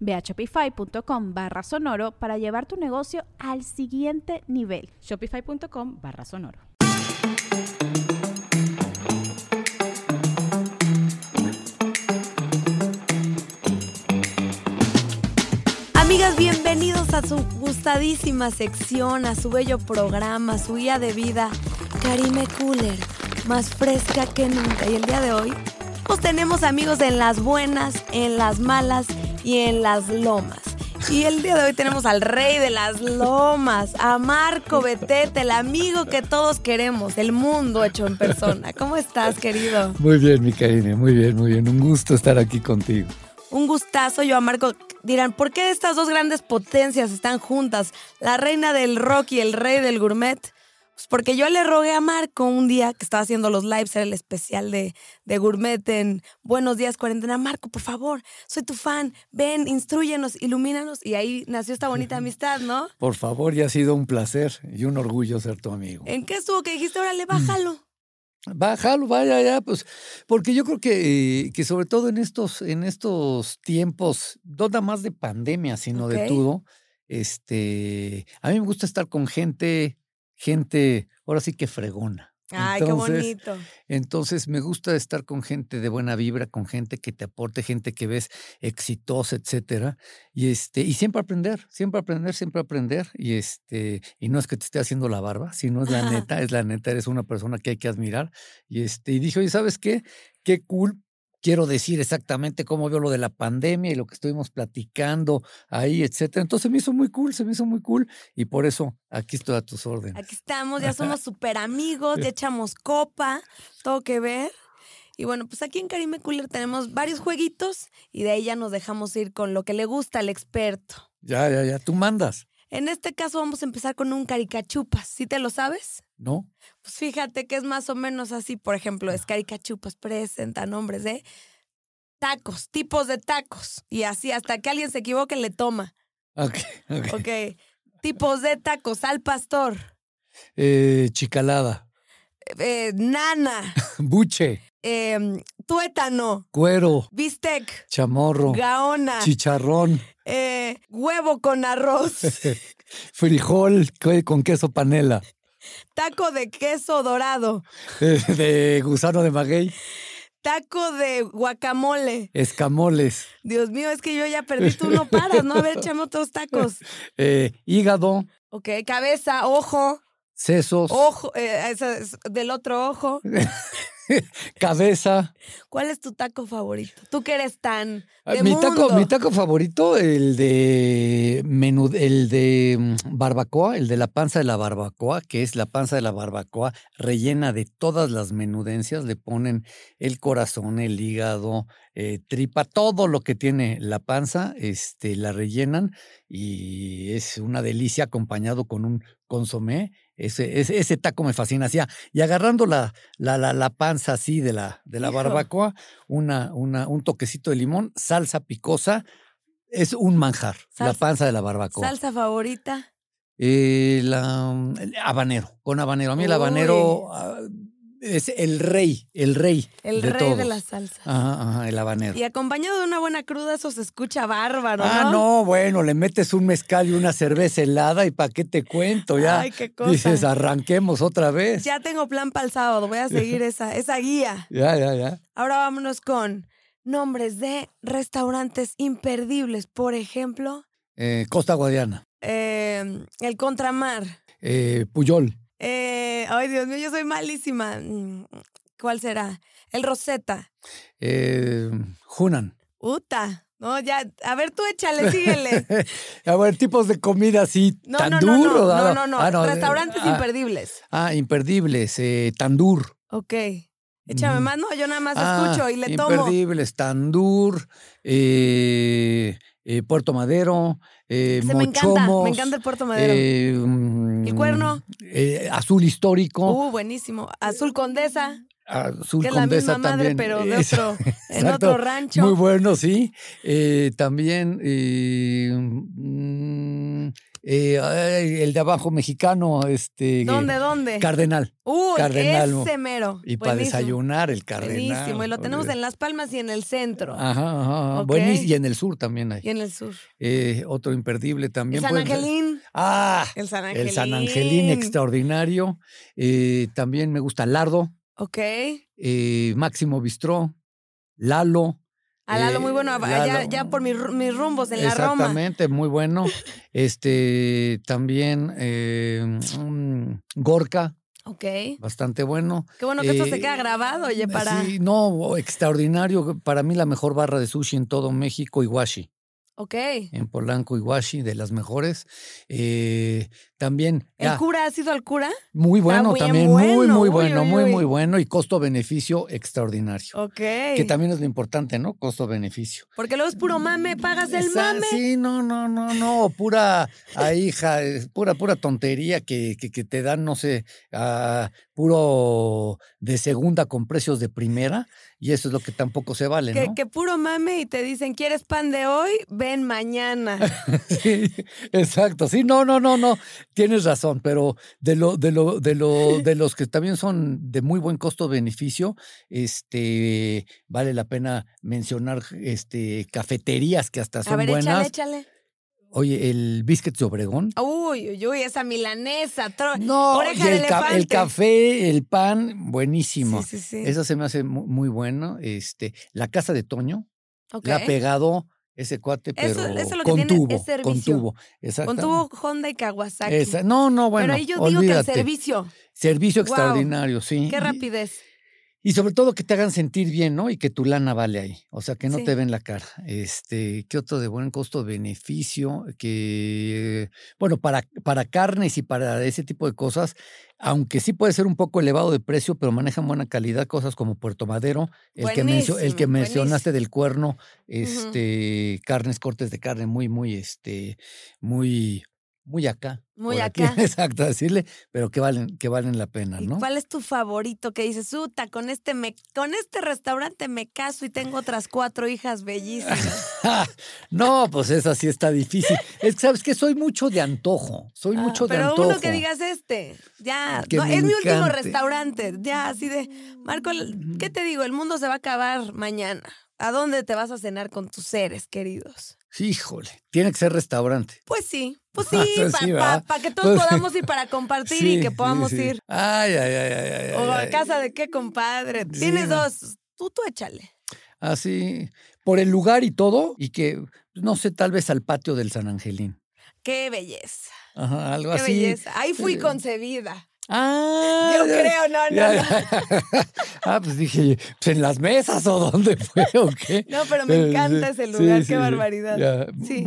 Ve a shopify.com barra sonoro para llevar tu negocio al siguiente nivel. Shopify.com barra sonoro. Amigas, bienvenidos a su gustadísima sección, a su bello programa, a su guía de vida, Karime Cooler, más fresca que nunca. Y el día de hoy, pues tenemos amigos en las buenas, en las malas y en las lomas. Y el día de hoy tenemos al rey de las lomas, a Marco Betete, el amigo que todos queremos, el mundo hecho en persona. ¿Cómo estás, querido? Muy bien, mi Karine, muy bien, muy bien. Un gusto estar aquí contigo. Un gustazo, yo a Marco. Dirán, ¿por qué estas dos grandes potencias están juntas? La reina del rock y el rey del gourmet. Pues porque yo le rogué a Marco un día que estaba haciendo los lives, era el especial de, de Gourmet en Buenos Días Cuarentena. Marco, por favor, soy tu fan, ven, instruyenos, ilumínanos. Y ahí nació esta bonita amistad, ¿no? Por favor, ya ha sido un placer y un orgullo ser tu amigo. ¿En qué estuvo que dijiste, órale, bájalo? Bájalo, vaya ya, pues, porque yo creo que, que sobre todo en estos, en estos tiempos, no nada más de pandemia, sino de todo, este, a mí me gusta estar con gente, gente, ahora sí que fregona. Ay, Entonces, qué bonito. Entonces me gusta estar con gente de buena vibra, con gente que te aporte, gente que ves exitosa, etcétera. Y este, y siempre aprender, siempre aprender, siempre aprender. Y este, y no es que te esté haciendo la barba, sino es la neta, es la neta, eres una persona que hay que admirar. Y este, y dije, oye, ¿sabes qué? Qué cool. Quiero decir exactamente cómo veo lo de la pandemia y lo que estuvimos platicando ahí, etcétera. Entonces me hizo muy cool, se me hizo muy cool. Y por eso aquí estoy a tus órdenes. Aquí estamos, ya somos súper amigos, ya echamos copa, todo que ver. Y bueno, pues aquí en Karime Cooler tenemos varios jueguitos y de ahí ya nos dejamos ir con lo que le gusta al experto. Ya, ya, ya, tú mandas, En este caso vamos a empezar con un caricachupas, ¿sí te lo sabes? ¿No? Pues fíjate que es más o menos así, por ejemplo, es caricachupas presenta nombres de tacos, tipos de tacos. Y así hasta que alguien se equivoque le toma. Ok, ok. Ok. tipos de tacos, al pastor, Eh, chicalada, eh, nana, buche, em, tuétano, cuero, bistec, chamorro, gaona, chicharrón, eh, huevo con arroz, frijol con queso panela, taco de queso dorado, de gusano de maguey, taco de guacamole. escamoles, Dios mío, es que yo ya perdí, tú no paras, ¿no? A ver, echame otros tacos. eh, hígado, Ok, cabeza, ojo, sesos, ojo, eh, es del otro ojo. cabeza. ¿Cuál es tu taco favorito? Tú que eres tan Ah, de Mi mundo. taco, mi taco favorito, el de menú, el de mm, barbacoa, el de la panza de la barbacoa, que es la panza de la barbacoa rellena de todas las menudencias, le ponen el corazón, el hígado, eh, tripa, todo lo que tiene la panza, este, la rellenan y es una delicia acompañado con un consomé. Ese, ese, ese taco me fascina. Así, y agarrando la, la, la, la panza así de la, de la Hijo. barbacoa, una, una, un toquecito de limón, salsa picosa, es un manjar, la panza de la barbacoa. Salsa favorita. Eh, la, el habanero, con habanero. A mí el Uy. habanero ah, es el rey, el rey. El de rey de la salsa. Ajá, ajá, el habanero. Y acompañado de una buena cruda, eso se escucha bárbaro, Ah, ¿no? no, bueno, le metes un mezcal y una cerveza helada y ¿para qué te cuento? Ya Ay, qué cosa. dices, arranquemos otra vez. Ya tengo plan para el sábado, voy a seguir esa, esa guía. Ya, ya, ya. Ahora vámonos con nombres de restaurantes imperdibles. Por ejemplo, Eh, Costa Guadiana, eh, el Contramar, eh, Puyol, Eh, ay, Dios mío, yo soy malísima. Mm, ¿Cuál será? El Rosetta. Eh, Hunan. Uta. No, ya. A ver, tú échale, síguele. a ver, tipos de comida así, No, tan no, no, duro. no, no, no, ah, no. eh, Restaurantes ah, imperdibles. Ah, imperdibles. Eh, tandur. Ok. Échame más. No, yo nada más Ah, escucho y le tomo. Imperdibles, Tandur, eh, eh, Puerto Madero, eh, Se me encanta, me Mochomos, encanta el Puerto Madero. eh, ¿El Cuerno? eh, Azul Histórico, Uh, buenísimo. Azul Condesa, Azul que es la Condesa misma madre, también. pero de otro, en otro rancho. Muy bueno, sí. Eh, también eh, mm, eh, el de abajo mexicano, este ¿Dónde, dónde? Cardenal. Uy, Cardenal. ese mero. Y para desayunar el cardenal. Buenísimo. Y lo tenemos en Las Palmas y en el centro. Ajá, ajá. ajá. Ok. Buenísimo. Y en el sur también hay. Y en el sur. Eh, otro imperdible El también. San puede ser- Angelín. Ah, El San Angelín. el San Angelín extraordinario. Eh, también me gusta Lardo, Ok. Máximo Bistró, Lalo. A Lalo, eh, muy bueno. Lalo. Ya, ya por mis, mis rumbos en la Roma. Exactamente, muy bueno. Este, también eh, mm, Gorka, Ok. bastante bueno. Qué bueno que esto se Eh, queda grabado, oye, para. Sí, no, extraordinario. Para mí la mejor barra de sushi en todo México, Iwashi. Ok. En Polanco, Iwashi, de las mejores. También, ¿El ya, cura? ¿Has ido al cura? muy bueno también, muy, bueno, muy uy, bueno, uy, muy, uy. muy bueno. Y costo-beneficio extraordinario. Ok. Que también es lo importante, ¿no? Costo-beneficio. Porque luego es puro mame, pagas el Esa- mame. Sí, no, no, no, no, pura ahí, hija, es pura, pura tontería que, que, que te dan, no sé, ah, puro de segunda con precios de primera, y eso es lo que tampoco se vale, Que, ¿no? que puro mame y te dicen, ¿quieres pan de hoy? Ven mañana. Sí, exacto, sí, no, no, no, no, tienes razón, pero de lo, de lo, de lo, de los que también son de muy buen costo-beneficio, este, vale la pena mencionar, este, cafeterías que hasta A son ver, buenas. échale, échale. Oye, el Biscuits de Obregón. Uy, uy, uy, esa milanesa. No, oreja y de el, ca- el elefante. café, el pan, buenísimo. Sí, sí, sí. Eso se me hace mu- muy bueno. Este, la casa de Toño, Ok. le ha pegado ese cuate, pero Eso- eso lo que con tiene es con servicio. tubo. Con Exacto. tuvo Honda y Kawasaki. Esa- no, no, bueno, Pero ahí yo digo que el olvídate. servicio. Servicio extraordinario, sí. Qué rapidez. Y sobre todo que te hagan sentir bien, ¿no? Y que tu lana vale ahí. O sea, que no Sí. te ven la cara. Este, ¿qué otro de buen costo-beneficio? Que, bueno, para, para carnes y para ese tipo de cosas, aunque sí puede ser un poco elevado de precio, pero manejan buena calidad, cosas como Puerto Madero, el que, mencio- el que Buenísimo, mencionaste buenísimo. del cuerno, este, carnes, cortes de carne muy, muy, este, muy, muy acá. Muy aquí, acá. Exacto, decirle, pero que valen, que valen la pena, ¿Y ¿no? cuál es tu favorito que dices, Uta, con este me, con este restaurante me caso y tengo otras cuatro hijas bellísimas? no, pues esa sí está difícil. Es que sabes que soy mucho de antojo. Soy Ah, mucho de pero antojo. uno que digas este, ya, no, es mi último restaurante, ya, así de, Marco, ¿qué te digo? El mundo se va a acabar mañana. ¿A dónde te vas a cenar con tus seres queridos? Híjole, tiene que ser restaurante. Pues sí, pues sí, Ah, pues para sí, que todos Pues- podamos ir para compartir Sí, y que sí, podamos sí. ir. Ay, ay, ay, ay, ay. O ay, a ay. casa de qué, compadre. Sí, Tienes no. dos, tú, tú échale. Así, por el lugar y todo, y que, no sé, tal vez al patio del San Angelín. Qué belleza, Ajá, algo qué así. belleza. Ahí fui concebida. Ah, Yo ya- creo, no, no, ya- no. ya. ah, pues dije, pues en las mesas o dónde fue o qué. No, pero me Eh, encanta ese lugar, sí, qué sí. barbaridad. Sí.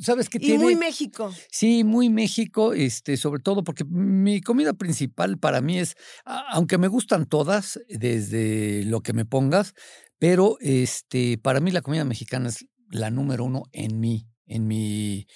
¿Sabes qué Y tiene? muy México. Sí, muy México, este, sobre todo porque mi comida principal para mí es, aunque me gustan todas, desde lo que me pongas, pero este, para mí la comida mexicana es la número uno en mí, en mi,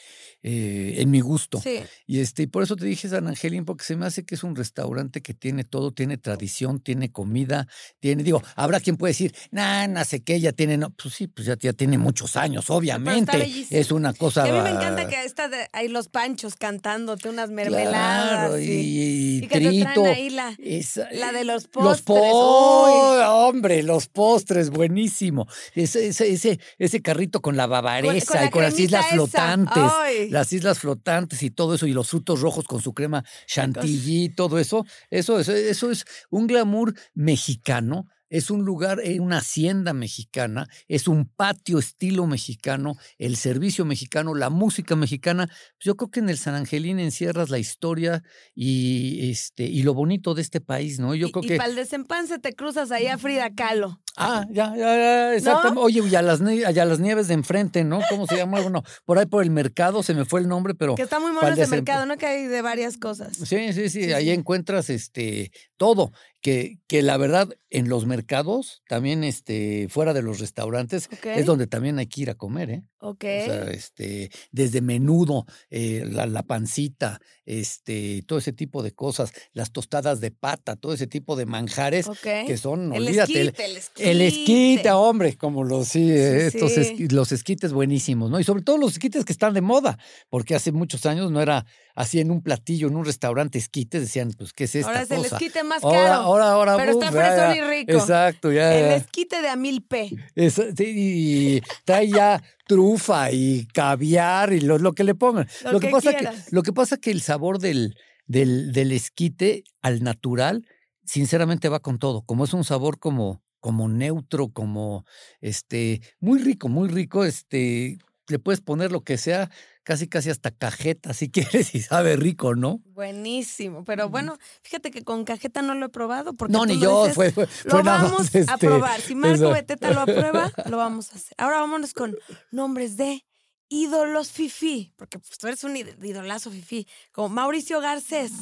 eh, en mi gusto. Sí. Y este, y por eso te dije San Angelín, porque se me hace que es un restaurante que tiene todo, tiene tradición, tiene comida, tiene, digo, habrá quien puede decir, nah, no sé qué, ya tiene, no, pues sí, pues ya, ya tiene muchos años, obviamente. Es una cosa. Y a mí me encanta que está de- ahí los panchos cantándote unas mermeladas. Claro, y, y, y que te traen trito. ahí la, esa- la de los Los postres. postres, hombre, los postres, buenísimo. Ese, ese, ese, ese carrito con la bavaresa con la y con las cremita islas esa. flotantes. Ay. Las islas flotantes y todo eso, y los frutos rojos con su crema chantilly, todo eso, eso, eso, eso es un glamour mexicano es un lugar, es una hacienda mexicana, es un patio estilo mexicano, el servicio mexicano, la música mexicana. Yo creo que en el San Angelín encierras la historia y, este, y lo bonito de este país, ¿no? Yo y, creo y que... para el desempance te cruzas ahí a Frida Kahlo. Ah, ya, ya, ya, exactamente. Oye, y a las, y a las nieves de enfrente, ¿no? ¿Cómo se llama? Bueno, por ahí por el mercado, se me fue el nombre, pero... Que está muy mono ese mercado, ¿no? Que hay de varias cosas. Sí, sí, sí, Sí, ahí sí. encuentras este todo, que, que la verdad en los mercados, también este, fuera de los restaurantes, es donde también hay que ir a comer, ¿eh? Ok. O sea, este, desde menudo, eh, la, la pancita, este, todo ese tipo de cosas, las tostadas de pata, todo ese tipo de manjares que son, el olvídate, el- esquite, el esquite. el esquite, hombre, como los, sí, eh, Sí, estos sí. los esquites buenísimos, ¿no? Y sobre todo los esquites que están de moda, porque hace muchos años no era así en un platillo, en un restaurante esquites, decían, pues, ¿qué es esta Ahora es el cosa? esquite más caro. ahora, ahora, pero está uf, ya, fresón y rico. Exacto, ya. El esquite de a mil P. Sí, y trae ya trufa y caviar y lo, lo que le pongan. Lo que, que pasa quieras. que lo que pasa que el sabor del, del, del esquite al natural, sinceramente va con todo. Como es un sabor como, como neutro, como este, muy rico, muy rico, este, le puedes poner lo que sea, casi casi hasta cajeta si quieres y sabe rico, ¿no? Buenísimo. Pero bueno, fíjate que con cajeta no lo he probado. Porque No, ni yo, dices, fue, fue, Lo nada vamos más, a este, probar. Si Marco. Beteta lo aprueba, lo vamos a hacer. Ahora vámonos con nombres de ídolos fifí. Porque pues, tú eres un id- idolazo fifí. Como Mauricio Garcés,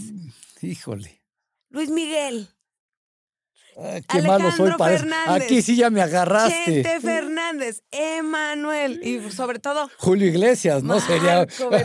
Híjole. Luis Miguel, Ah, qué malo soy Alejandro para. Fernández. Aquí sí ya me agarraste. Chente Fernández, Emanuel y sobre todo Julio Iglesias, ¿no? Sería Marco.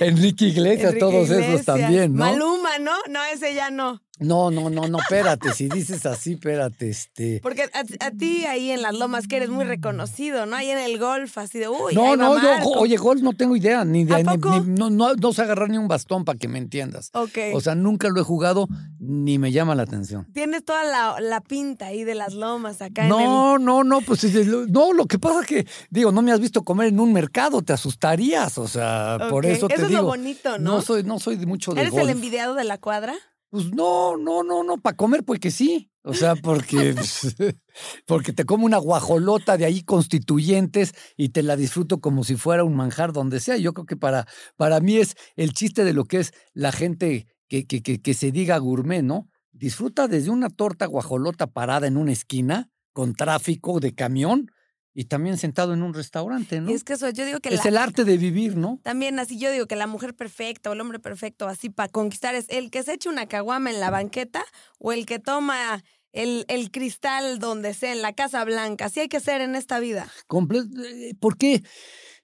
Enrique Iglesias, Enrique todos esos también, ¿no? Maluma, ¿no? No, ese ya no. No, no, no, no, espérate, si dices así, espérate, este. Porque a, a ti ahí en las lomas que eres muy reconocido, ¿no? Ahí en el golf, así de, uy, no, ahí va no, yo, oye, gol no tengo idea, ni de, ¿A ni- poco? ni- no, no, no sé agarrar ni un bastón para que me entiendas. Ok. O sea, nunca lo he jugado, ni me llama la atención. Tienes toda la, la pinta ahí de las lomas acá en No, no, no, pues es- no, lo que pasa es que, digo, no me has visto comer en un mercado, te asustarías, o sea, el... por eso te es digo. lo bonito, ¿no? No soy, no soy de mucho de ¿Eres golf. el envidiado de la cuadra? Pues no, no, no, no, para comer, pues que sí. O sea, porque, pues, porque te como una guajolota de ahí constituyentes y te la disfruto como si fuera un manjar donde sea. Yo creo que para, para mí es el chiste de lo que es la gente que, que, que, que se diga gourmet, ¿no? Disfruta desde una torta guajolota parada en una esquina con tráfico de camión y también sentado en un restaurante, ¿no? Y es que eso, yo digo que Es la- el arte de vivir, ¿no? también así yo digo que la mujer perfecta o el hombre perfecto así para conquistar es el que se echa una caguama en la banqueta o el que toma el, el cristal donde sea, en la Casa Blanca. Así hay que ser en esta vida. Eh, Porque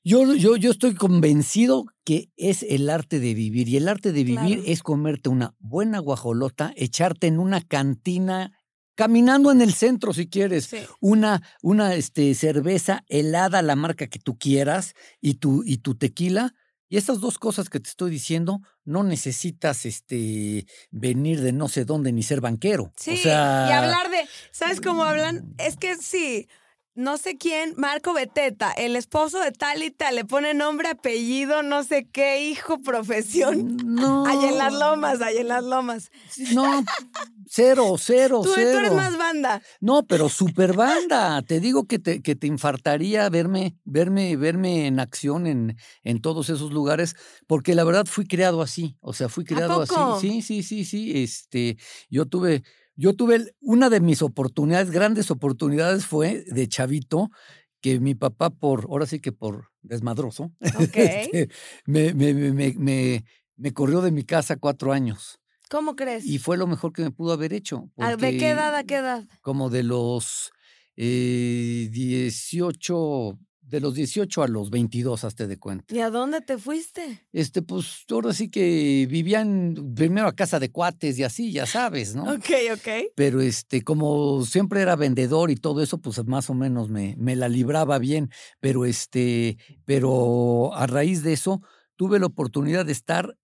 yo, yo, yo estoy convencido que es el arte de vivir. Y el arte de vivir Claro. es comerte una buena guajolota, echarte en una cantina, caminando en el centro si quieres, Sí. una, una este, cerveza helada, la marca que tú quieras, y tu, y tu tequila. Y estas dos cosas que te estoy diciendo, no necesitas este, venir de no sé dónde ni ser banquero. Sí, o sea, y hablar de, ¿sabes cómo hablan? Es que sí, no sé quién, Marco Beteta, el esposo de tal y tal, le pone nombre, apellido, no sé qué, hijo, profesión. No. Allá en las lomas, allá en las lomas. No, cero, cero, Tú, tú cero. eres más banda. No, pero super banda. Te digo que te, que te infartaría verme, verme, verme en acción en, en todos esos lugares, porque la verdad fui creado así. O sea, fui creado poco? así. Sí, sí, sí, sí. Este, yo tuve, yo tuve una de mis oportunidades, grandes oportunidades, fue de chavito, que mi papá, por, ahora sí que por desmadroso, Ok. este, me, me, me, me, me- me corrió de mi casa cuatro años. ¿Cómo crees? Y fue lo mejor que me pudo haber hecho. ¿A- ¿De qué edad a qué edad? Como de los eh, 18, de los 18 a los 22, hazte de cuenta. ¿Y a dónde te fuiste? Este, pues ahora sí que vivían primero a casa de cuates y así, ya sabes, ¿no? Ok, ok. Pero este, como siempre era vendedor y todo eso, pues más o menos me, me la libraba bien. Pero este, pero a raíz de eso, tuve la oportunidad de estar,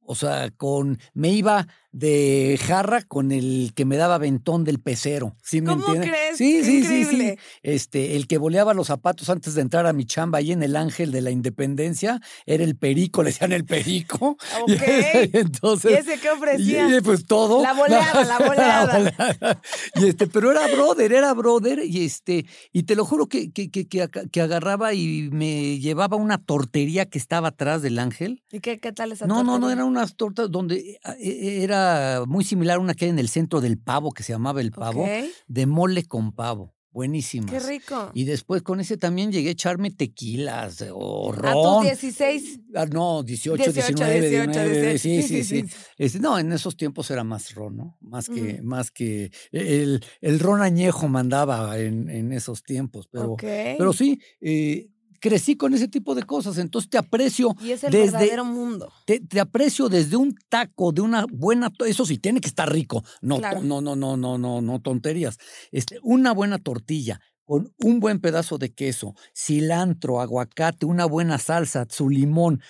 o sea, con, me iba de jarra con el que me daba ventón del pecero. ¿Sí me ¿Cómo entiende? crees? Sí, sí, sí, sí. Este, el que boleaba los zapatos antes de entrar a mi chamba ahí en el Ángel de la Independencia era el perico, le decían el perico. Y Ok. entonces. ¿Y ese qué ofrecía? y, pues todo. La boleada, la boleada. boleada. Y este, pero era brother, era brother, y este, y te lo juro que, que, que, que agarraba y me llevaba una tortería que estaba atrás del ángel. ¿Y qué, qué tal esa No, no, no, tortería? eran unas tortas donde eh, eh, era muy similar a una que hay en el centro del pavo, que se llamaba el pavo, Ok. de mole con pavo. Buenísimas. Qué rico. Y después con ese también llegué a echarme tequilas eh, o A tus ron. 16. Ah, no, 18, 18, 19, 18, 19, sí, 18. sí, sí. Este, no, en esos tiempos era más ron, ¿no? Más que, más que el, el ron añejo mandaba en, en esos tiempos, pero, Ok. pero sí, eh, crecí con ese tipo de cosas, entonces te aprecio Y es el desde, verdadero mundo. te, te aprecio desde un taco, de una buena, eso sí, tiene que estar rico, no, Claro. no, no, no, no, no, no tonterías. Este, una buena tortilla con un buen pedazo de queso, cilantro, aguacate, una buena salsa, su limón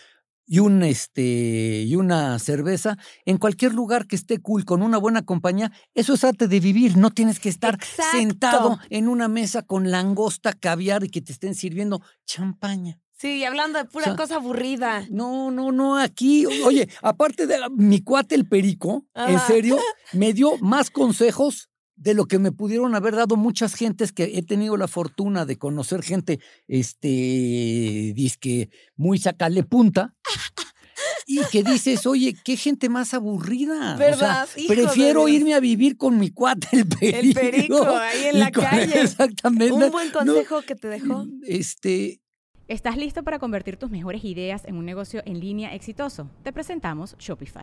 y un este y una cerveza en cualquier lugar que esté cool con una buena compañía, eso es arte de vivir, no tienes que estar Exacto. sentado en una mesa con langosta, caviar y que te estén sirviendo champaña. Sí, hablando de pura sea, cosa aburrida. No, no, no, aquí, oye, aparte de mi cuate el perico, en serio, me dio más consejos de lo que me pudieron haber dado muchas gentes que he tenido la fortuna de conocer gente, este, disque muy sacale punta. Y que dices, oye, qué gente más aburrida. O sea, ¿Verdad? Hijo prefiero irme a vivir con mi cuate, el perico. perico, ahí en la calle. Exactamente. Un buen No, consejo que te dejó. Este, ¿Estás listo para convertir tus mejores ideas en un negocio en línea exitoso? Te presentamos Shopify.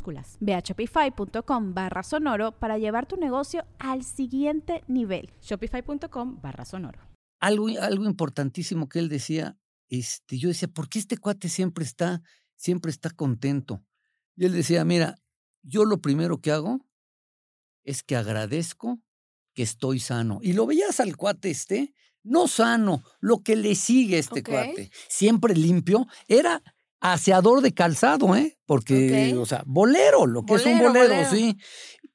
Ve a shopify.com barra sonoro para llevar tu negocio al siguiente nivel. Shopify.com barra sonoro. algo, algo importantísimo que él decía, este, yo decía, ¿por qué este cuate siempre está, siempre está contento? Y él decía, mira, yo lo primero que hago es que agradezco que estoy sano. Y lo veías al cuate este, no sano, lo que le sigue a este cuate, siempre limpio, era aseador de calzado, ¿eh? Porque, o sea, bolero, lo que es un Bolero, sí.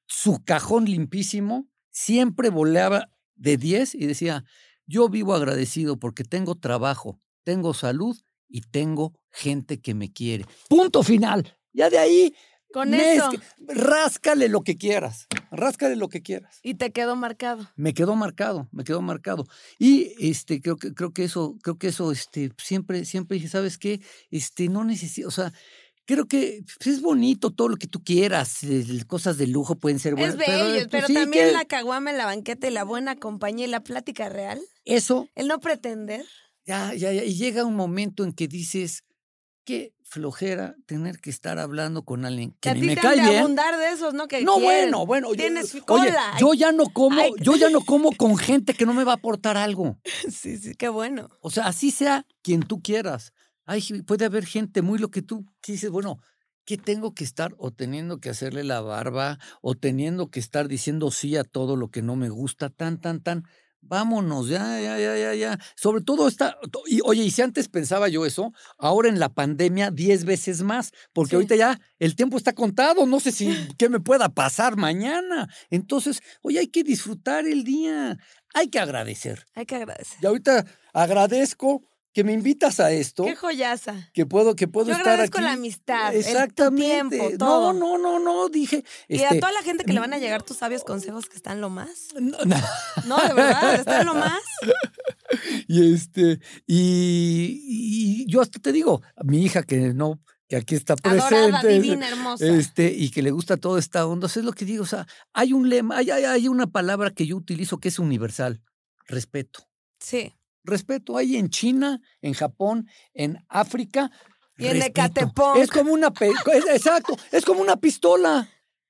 Su cajón limpísimo, siempre voleaba de 10 y decía, yo vivo agradecido porque tengo trabajo, tengo salud y tengo gente que me quiere. Punto final. Ya de ahí, Con eso. ráscale lo que quieras, ráscale lo que quieras. Y te quedó marcado. Me quedó marcado, me quedó marcado. Y este, creo que, creo que eso, creo que eso, este, siempre, siempre dije, ¿sabes qué? Este, no necesito, o sea, creo que pues, es bonito todo lo que tú quieras, cosas de lujo pueden ser buenas. es bello, pues, pero, sí también que la caguama en la banqueta y la buena compañía y la plática real. Eso, El no pretender. ya, ya, ya, y llega un momento en que dices, qué flojera tener que estar hablando con alguien Que a ni ti me cae bien. abundar de esos, ¿no? Que No, quieren. bueno, bueno. yo- Tienes oye, cola. yo ya no como, Ay. yo ya no como con gente que no me va a aportar algo. Sí, sí, qué bueno. O sea, así sea quien tú quieras. Ay, puede haber gente muy lo que tú que dices, bueno, ¿qué tengo que estar o teniendo que hacerle la barba o teniendo que estar diciendo sí a todo lo que no me gusta, tan, tan, tan? Vámonos, ya, ya, ya, ya, ya. Sobre todo esta, y oye, y si antes pensaba yo eso, ahora en la pandemia diez veces más, porque Sí. ahorita ya el tiempo está contado, no sé si qué me pueda pasar mañana. Entonces, oye, hay que disfrutar el día, hay que agradecer. Hay que agradecer. Y ahorita agradezco que me invitas a esto, Qué joyaza. que puedo, que puedo Yo estar agradezco aquí. la amistad, el- Exactamente. tiempo, todo. No, no, no, no, dije. Y este, a toda la gente que le van a llegar tus sabios consejos que están lo más. no, no. No, de verdad, están lo más. Y este, y, y yo hasta te digo, mi hija que no, que aquí está Adorada, presente. divina, hermosa. Este, y que le gusta toda esta onda. Eso es lo que digo. O sea, hay un lema, hay, hay, hay una palabra que yo utilizo que es universal: respeto. Sí. Respeto. Hay en China, en Japón, en África. Y en. Ecatepec. Es como una. es- exacto, es como una pistola.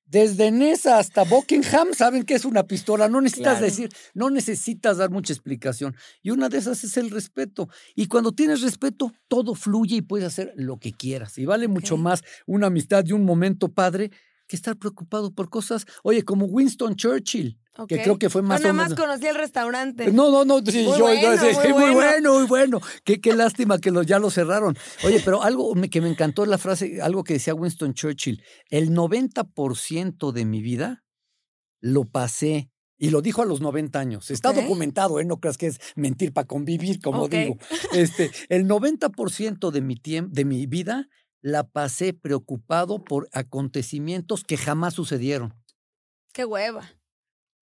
Desde Nesa hasta Buckingham saben que es una pistola. No necesitas Claro. decir, no necesitas dar mucha explicación. Y una de esas es el respeto. Y cuando tienes respeto, todo fluye y puedes hacer lo que quieras. Y vale mucho más una amistad y un momento padre que estar preocupado por cosas. Oye, como Winston Churchill, que ok. creo que fue más Yo o nada más menos. conocí el restaurante. No, no, no, sí, Muy yo, bueno, no, sí, muy muy bueno. bueno, muy bueno. Qué, qué lástima que lo, ya lo cerraron. Oye, pero algo que me encantó la frase, algo que decía Winston Churchill, el 90% de mi vida lo pasé, y lo dijo a los 90 años, está documentado, ¿eh? no creas que es mentir para convivir, como digo. Este, el 90% de mi, de mi vida la pasé preocupado por acontecimientos que jamás sucedieron. Qué hueva.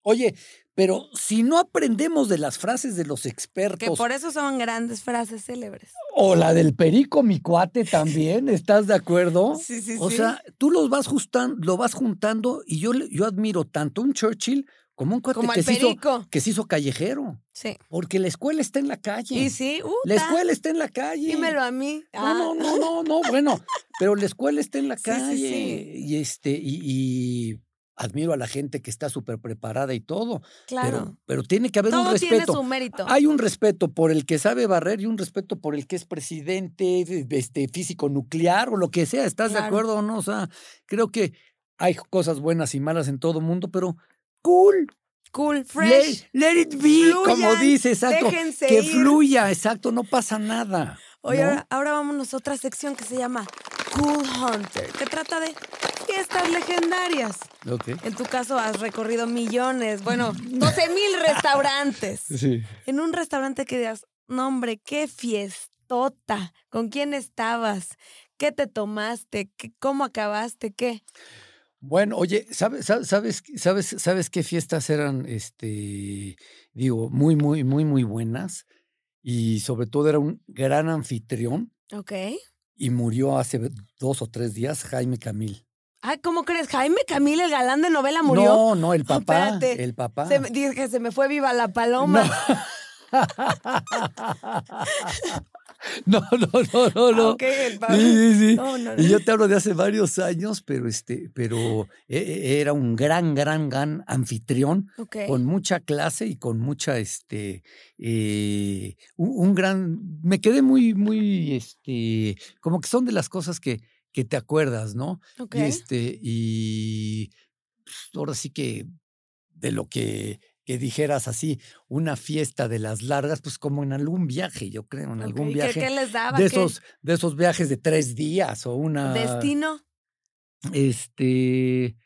Oye, pero si no aprendemos de las frases de los Que expertos, por eso son grandes frases célebres. o la del perico, mi cuate también, ¿estás de acuerdo? Sí, sí, o sí. sea, tú los vas justan- lo vas juntando y yo, yo admiro tanto un Churchill como un cuate Como que, al se hizo, que se hizo callejero, Sí. porque la escuela está en la calle. Y sí, uh, La escuela está en la calle. Dímelo a mí. No, Ah. no, no, no, no, bueno, pero la escuela está en la Sí, calle. sí. Y este, y, y admiro a la gente que está súper preparada y todo. Claro. Pero, pero tiene que haber Todo un tiene respeto. su mérito. Hay un respeto por el que sabe barrer y un respeto por el que es presidente, este, físico nuclear o lo que sea. ¿Estás de acuerdo o no? O sea, creo que hay cosas buenas y malas en todo mundo, pero cool. Cool, fresh. let it be, como Fluyan, dice, exacto. déjense Que ir. fluya, exacto, no pasa nada. Oye, ¿no? ahora, ahora vámonos a otra sección que se llama Cool Hunter, que trata de fiestas legendarias. Ok. En tu caso has recorrido millones, bueno, 12 mil restaurantes. Sí. En un restaurante que digas, no hombre, qué fiestota, ¿con quién estabas? ¿Qué te tomaste? ¿Qué- ¿Cómo acabaste? ¿Qué? Bueno, oye, ¿sabes, sabes, sabes, sabes, qué fiestas eran, este, digo, muy, muy, muy, muy buenas? Y sobre todo era un gran anfitrión Ok. y murió hace dos o tres días Jaime Camil. Ay, ¿cómo crees? Jaime Camil, el galán de novela, murió. No, no, el papá, espérate. el papá. Se dije que se me fue viva la paloma. No, no, no, no, no. Ah, ok, el papá. Sí, sí, sí. No, no, Y no. yo te hablo de hace varios años, pero este, pero e- e- era un gran, gran, gran anfitrión Ok. con mucha clase y con mucha, este, eh, un, un gran, me quedé muy, muy, este, como que son de las cosas que, que te acuerdas, ¿no? ok. Y este, y pues, ahora sí que de lo que, que dijeras así, una fiesta de las largas, pues como en algún viaje, yo creo, en algún Ok, ¿qué- viaje ¿Qué, les daba? de ¿Qué? esos, de esos viajes de tres días o una. ¿Destino? Este.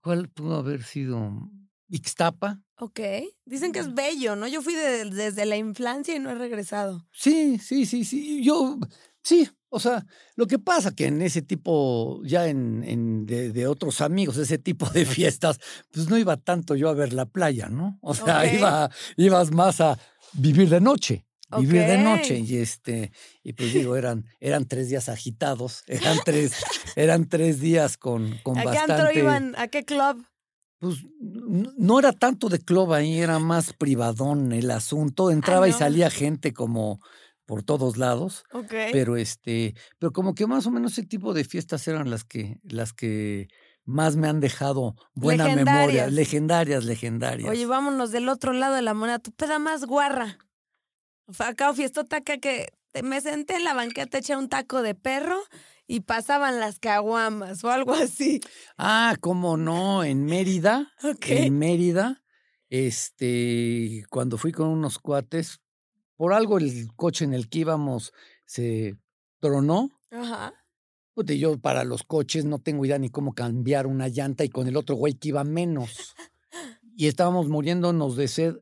¿Cuál pudo haber sido? Ixtapa. Ok. Dicen que es bello, ¿no? Yo fui de- desde la infancia y no he regresado. Sí, sí, sí, sí. Yo, sí. O sea, lo que pasa que en ese tipo, ya en, en de, de otros amigos, ese tipo de fiestas, pues no iba tanto yo a ver la playa, ¿no? O sea, iba, ibas más a vivir de noche. Vivir de noche. Y este, y pues digo, eran, eran tres días agitados, eran tres, eran tres días con, con ¿A qué bastante. antro iban? ¿A qué club? Pues no era tanto de club ahí, era más privadón el asunto. Entraba y no. salía gente como por todos lados, Ok. pero este, pero como que más o menos ese tipo de fiestas eran las que, las que más me han dejado buena memoria, Legendarias. legendarias. Oye, vámonos del otro lado de la moneda. Tu peda más guarra. Acá o fiestota acá que me senté en la banqueta, eché un taco de perro y pasaban las caguamas o algo así. Ah, cómo no, en Mérida, Ok. en Mérida, este, cuando fui con unos cuates, por algo el coche en el que íbamos se tronó. Ajá. Puta, y yo para los coches no tengo idea ni cómo cambiar una llanta y con el otro güey que iba menos. Y estábamos muriéndonos de sed.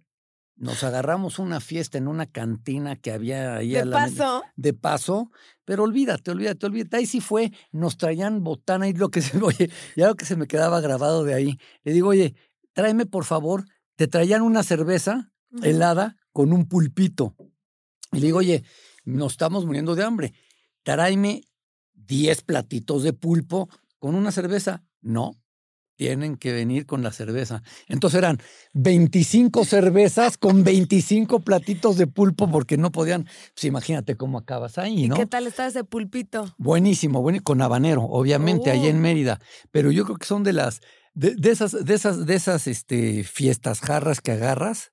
Nos agarramos una fiesta en una cantina que había ahí De a la paso. de paso, pero olvídate, olvídate, olvídate. Ahí sí fue, nos traían botana y lo que se, oye, ya lo que se me quedaba grabado de ahí. Le digo, oye, tráeme por favor, te traían una cerveza helada con un pulpito. Y le digo, oye, nos estamos muriendo de hambre. Tráeme 10 platitos de pulpo con una cerveza. No, tienen que venir con la cerveza. Entonces eran 25 cervezas con 25 platitos de pulpo porque no podían, pues imagínate cómo acabas ahí, ¿no? ¿Qué tal está ese pulpito? Buenísimo, bueno, con habanero, obviamente, allá en Oh. Mérida. Pero yo creo que son de las, de, de esas, de esas, de esas este, fiestas jarras que agarras,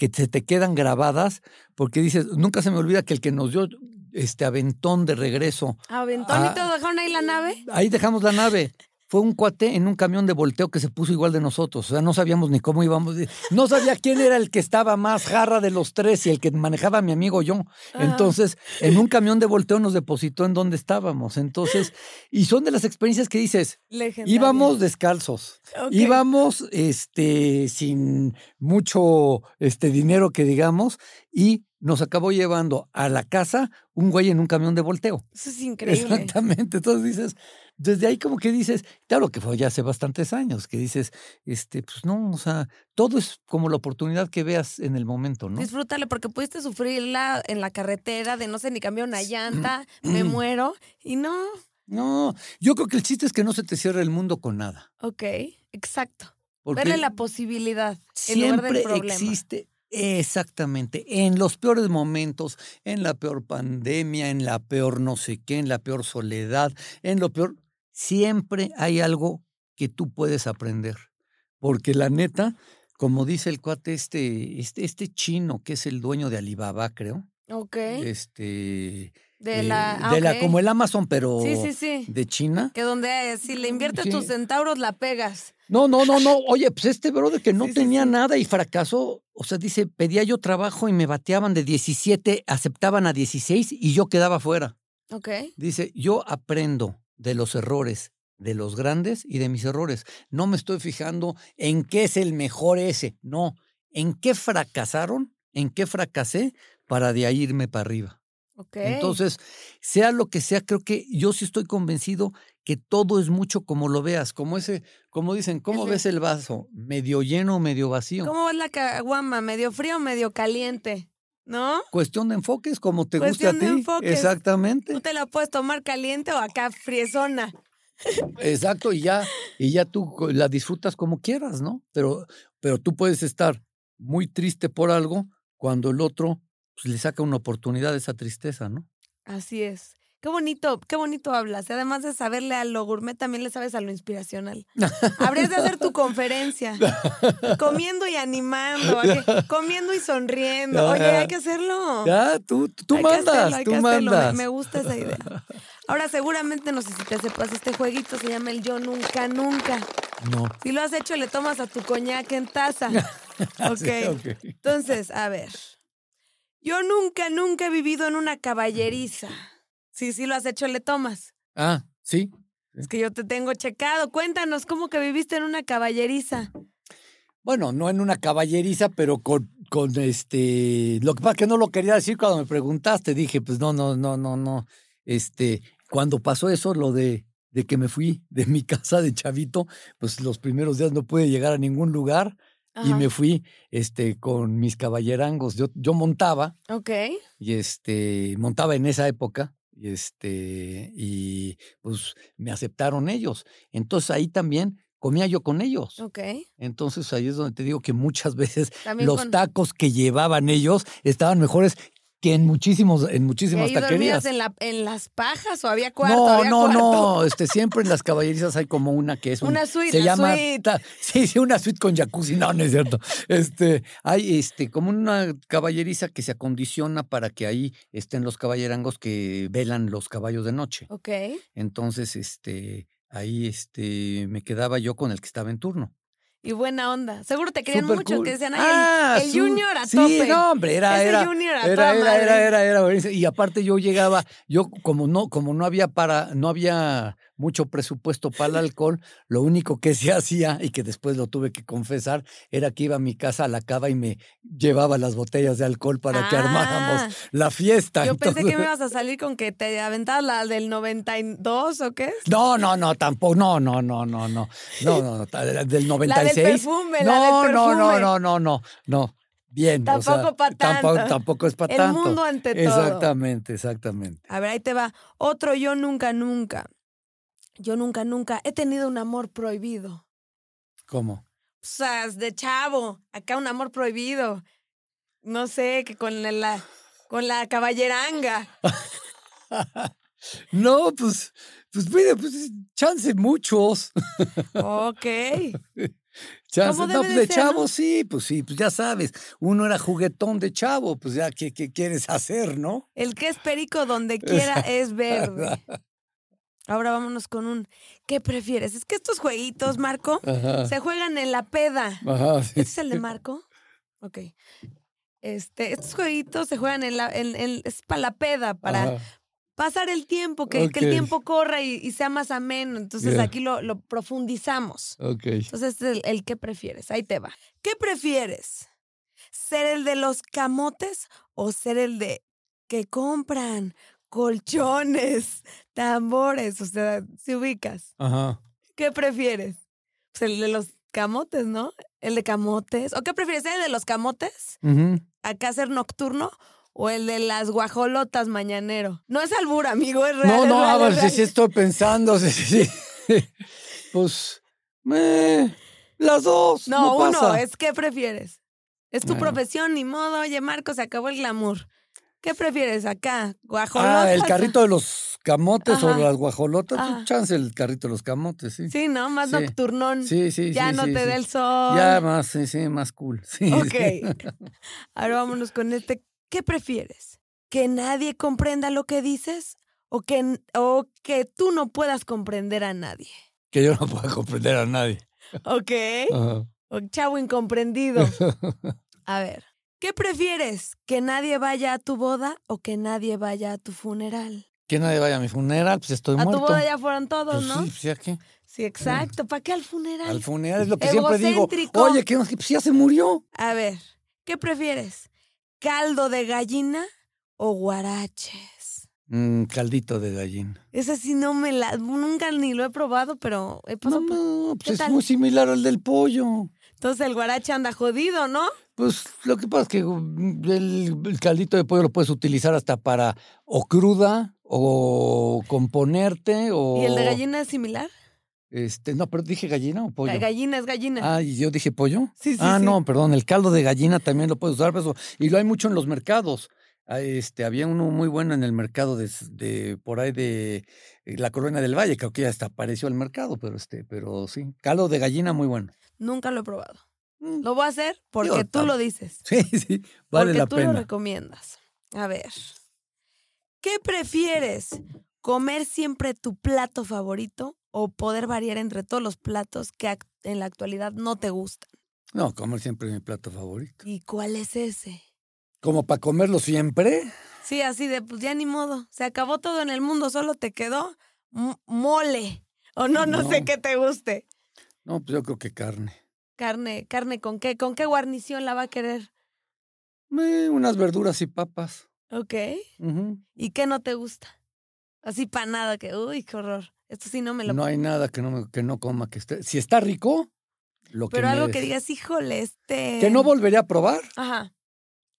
que se te quedan grabadas, porque dices, nunca se me olvida que el que nos dio este aventón de regreso, Aventón y Ah. todo, dejaron ahí la nave. ahí dejamos la nave. Fue un cuate en un camión de volteo que se puso igual de nosotros. O sea, no sabíamos ni cómo íbamos. No sabía quién era el que estaba más jarra de los tres y el que manejaba mi amigo yo. Ajá. Entonces, en un camión de volteo nos depositó en donde estábamos. Entonces, y son de las experiencias que dices, Legendario. íbamos descalzos, íbamos este, sin mucho este, dinero que digamos, y nos acabó llevando a la casa un güey en un camión de volteo. Eso es increíble. Exactamente. Entonces dices, desde ahí como que dices, claro que fue ya hace bastantes años, que dices, este, pues no, o sea, todo es como la oportunidad que veas en el momento, ¿no? Disfrútale porque pudiste sufrirla en la carretera de no sé ni cambió una llanta, me muero y no. No, yo creo que el chiste es que no se te cierre el mundo con nada. Ok, exacto. Porque Verle la posibilidad en lugar del siempre problema. existe, exactamente, en los peores momentos, en la peor pandemia, en la peor no sé qué, en la peor soledad, en lo peor, siempre hay algo que tú puedes aprender. Porque la neta, como dice el cuate este, este, este chino que es el dueño de Alibaba, creo, Ok. este, De eh, la. ah, de la- como el Amazon, pero Sí, sí, sí. de China. Que donde eh, si le inviertes Sí. tus centauros la pegas. No, no, no, no. Oye, pues este brother que no tenía nada y fracasó. O sea, dice, pedía yo trabajo y me bateaban de 17, aceptaban a 16 y yo quedaba fuera. Ok. Dice, yo aprendo de los errores de los grandes y de mis errores. No me estoy fijando en qué es el mejor ese. No, en qué fracasaron, en qué fracasé para de ahí irme para arriba. Ok. Entonces, sea lo que sea, creo que yo sí estoy convencido que todo es mucho como lo veas, como ese, como dicen, ¿cómo Ese- ves el vaso? ¿Medio lleno o medio vacío? ¿Cómo es la caguama? ¿Medio frío o medio caliente? ¿No? Cuestión de enfoques, como te guste a Cuestión ti. de enfoques. Exactamente. Tú te la puedes tomar caliente o acá friezona. Exacto, y ya, y ya tú la disfrutas como quieras, ¿no? Pero, pero tú puedes estar muy triste por algo cuando el otro pues, le saca una oportunidad de esa tristeza, ¿no? Así es. Qué bonito, qué bonito hablas. Y además de saberle a lo gourmet, también le sabes a lo inspiracional. Habrías de hacer tu conferencia. Comiendo y animando. Comiendo y sonriendo. Oye, hay que hacerlo. Ya, tú, tú Hay mandas, hacerlo, hay tú que hacerlo. Me- mandas. Me, gusta esa idea. Ahora, seguramente no sé si te sepas, este jueguito se llama el Yo Nunca Nunca. No. Si lo has hecho, le tomas a tu coñac en taza. ok. Sí, ok. Entonces, a ver. Yo nunca, nunca he vivido en una caballeriza. Sí, sí lo has hecho, le tomas. Ah, sí. Es que yo te tengo checado. Cuéntanos cómo que viviste en una caballeriza. Bueno, no en una caballeriza, pero con, con este. Lo que pasa es que no lo quería decir cuando me preguntaste. Dije, pues no, no, no, no, no. Este, cuando pasó eso, lo de, de que me fui de mi casa de chavito, pues los primeros días no pude llegar a ningún lugar y me fui este, con mis caballerangos. Yo, yo montaba Ok. y este, montaba en esa época. Y este, y pues me aceptaron ellos. Entonces ahí también comía yo con ellos. Entonces ahí es donde te digo que muchas veces También los con- tacos que llevaban ellos estaban mejores que en muchísimos, en ¿Y muchísimas ahí dormías taquerías. en, la, en las pajas o había cuarto? No, había no, cuarto? no, este, siempre en las caballerizas hay como una que es un- Una suite, se la llama, suite. ta- sí, sí, una suite con jacuzzi, no, no es cierto. Este, hay este, como una caballeriza que se acondiciona para que ahí estén los caballerangos que velan los caballos de noche. Ok. Entonces, este, ahí, este, me quedaba yo con el que estaba en turno. Y buena onda. Seguro te querían mucho, cool. que decían, ay, Ah, el, el su- junior a sí, tope. no, hombre, era, Ese era, junior a era, era, era, era, era. Y aparte yo llegaba, yo como no, como no había para, no había mucho presupuesto para el alcohol, lo único que se hacía, y que después lo tuve que confesar, era que iba a mi casa a la cava y me llevaba las botellas de alcohol para que Ah. armáramos la fiesta. Yo pensé que me ibas a salir con que te aventabas la del 92 o qué. No, no, no, tampoco, no, no, no, no, no, no, no, del 96. perfume, la no, del no, no, perfume. no, no, no, no, bien. o sea, Tampoco pa' tampoco, es para El mundo ante todo. Exactamente, exactamente. A ver, ahí te va. Otro yo nunca, nunca. Yo nunca, nunca he tenido un amor prohibido. ¿Cómo? O sea, de chavo, acá un amor prohibido. No sé, que con la, con la caballeranga. No, pues, pues pues chance muchos. Ok. Chance, ¿Cómo no, pues de de ser, chavo no? sí, pues sí, pues ya sabes, uno era juguetón de chavo, pues ya, ¿qué, qué quieres hacer, no? El que es perico donde quiera es verde. Ahora vámonos con un ¿qué prefieres? Es que estos jueguitos, Marco, Ajá, se juegan en la peda. ajá, sí. ¿Este es el de Marco? Ok. Este, estos jueguitos se juegan en la, en, en- es para la peda, para Ajá, pasar el tiempo, que, que el tiempo corra y, y sea más ameno. Entonces aquí lo, lo profundizamos. ok. Entonces este es el, el qué prefieres. Ahí te va. ¿Qué prefieres? ¿Ser el de los camotes o ser el de que compran colchones, tambores? O sea, si ubicas. Ajá. ¿Qué prefieres? Pues el de los camotes, ¿no? El de camotes. ¿O qué prefieres? ¿El de los camotes? Ujú. ¿Acá ser nocturno? ¿O el de las guajolotas mañanero? No es albur, amigo, es real. No, no, real, a ver, es sí, sí estoy pensando, sí, sí, sí. Pues, eh, las dos. No, No, uno, pasa. es ¿qué prefieres? Es tu profesión, ni modo. Oye, Marco, se acabó el glamour. ¿Qué prefieres acá? ¿Guajolotas? Ah, el carrito de los camotes o las guajolotas, Ajá. chance el carrito de los camotes, sí. Sí, ¿no? Más Sí. nocturnón. Sí, sí, ya sí, no sí, te da el sol. Ya más, sí, sí, más cool. Sí, Ok. Ahora vámonos con este. ¿Qué prefieres? ¿Que nadie comprenda lo que dices? ¿O que, o que tú no puedas comprender a nadie? Que yo no puedo comprender a nadie. ¿Ok? Ajá. O chavo incomprendido. A ver. ¿Qué prefieres? ¿Que nadie vaya a tu boda o que nadie vaya a tu funeral? Que nadie vaya a mi funeral, pues estoy A muerto. tu boda ya fueron todos, Pues ¿no? sí, pues ya qué. Sí, exacto. ¿Para qué al funeral? Al funeral es lo que siempre digo. Oye, que pues ya se murió. A ver, ¿qué prefieres? ¿Caldo de gallina o guaraches? Mm, caldito de gallina. Ese sí no me la... Nunca ni lo he probado, pero he No, pasado no, ¿Qué pues es tal? muy similar al del pollo. Entonces el guarache anda jodido, ¿no? Pues lo que pasa es que mm, el, el caldito de pollo lo puedes utilizar hasta para o cruda o componerte o... ¿Y el de gallina es similar? Este, no, pero dije gallina o pollo. Ga- Gallina es gallina. Ah, y yo dije pollo. Sí, sí, ah, sí. no, perdón, el caldo de gallina también lo puedes usar, pero eso- y lo hay mucho en los mercados. Ah, Este, había uno muy bueno en el mercado de, por ahí de eh, la Colonia del Valle, creo que ya hasta apareció al mercado, pero este, pero sí, caldo de gallina muy bueno. Nunca lo he probado. Mm, Lo voy a hacer porque Yo tú lo dices. Sí, sí, vale porque la tú lo recomiendas. A ver. ¿Qué prefieres? ¿Comer siempre tu plato favorito o poder variar entre todos los platos que en la actualidad no te gustan? No, comer siempre mi plato favorito. ¿Y cuál es ese? Como para comerlo siempre. Sí, así de, pues ya ni modo. Se acabó todo en el mundo, solo te quedó mole. O no, no, sé qué te guste. No, pues yo creo que carne. Carne, carne con qué, con qué guarnición la va a querer. Eh, unas verduras y papas. Ok. ¿Y qué no te gusta? Así para nada, que, uy, qué horror. Esto sí no me lo No hay nada que no, me- que no coma que esté. Si está rico, lo que Pero algo que digas, híjole, este. Que no volvería a probar. Ajá.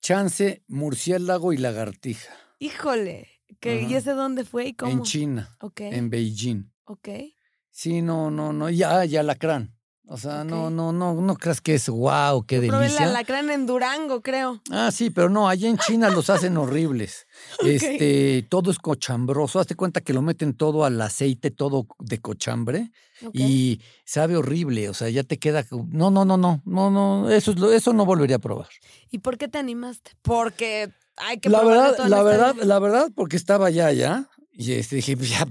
Chance, murciélago y lagartija. Híjole. Que, ¿Y ese dónde fue y cómo? En China, Ok. en Beijing. Ok. Sí, no, no, no. Ya, ya alacrán. O sea, no, no, no, no creas que es wow, qué Probé el delicia. alacrán en Durango, creo. Ah, sí, pero no, allá en China los hacen horribles. Este, todo es cochambroso. Hazte cuenta que lo meten todo al aceite, todo de cochambre, y sabe horrible. O sea, ya te queda. No, no, no, no, no, no. Eso es lo, eso no volvería a probar. ¿Y por qué te animaste? Porque hay que La verdad, la verdad, la verdad, porque estaba ya allá y este, dije, ya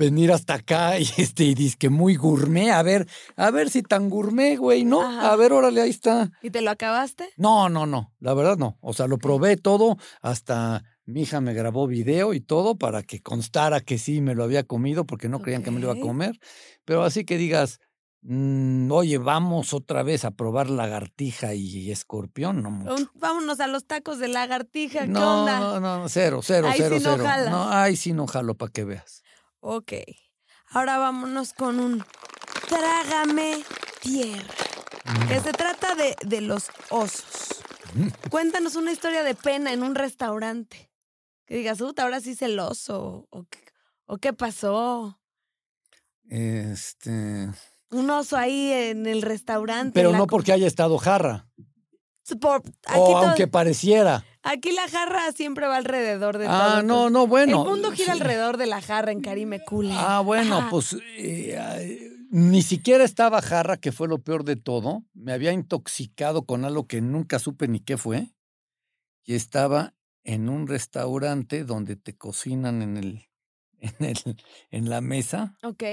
venir hasta acá y este y que muy gourmet, a ver, a ver si tan gourmet, güey, ¿no? Ajá. A ver, órale, ahí está. ¿Y te lo acabaste? No, no, no, la verdad no. O sea, lo probé todo, hasta mi hija me grabó video y todo para que constara que sí me lo había comido porque no creían que me lo iba a comer. Pero así que digas, mm, oye, vamos otra vez a probar lagartija y escorpión, no mucho. Vámonos a los tacos de lagartija. ¿Qué No, onda? no, no, cero, cero, Ahí cero, sí no cero. jalas. No, ay, sí no jalo para que veas. Ok. Ahora vámonos con un Trágame tierra. Que se trata de, de los osos. Cuéntanos una historia de pena en un restaurante. Que digas, "Uta, ahora sí celoso. O, qué- o qué pasó. Este. Un oso ahí en el restaurante. Pero en la no porque haya estado jarra. por- aquí, O todo- aunque pareciera. Aquí la jarra siempre va alrededor de todo. Ah, no, no, bueno. el mundo gira sí. alrededor de la jarra en Karime Cooler. Ah, bueno, Ajá. pues eh, ni siquiera estaba jarra, que fue lo peor de todo. Me había intoxicado con algo que nunca supe ni qué fue. Y estaba en un restaurante donde te cocinan en el, en el, en la mesa. Ok.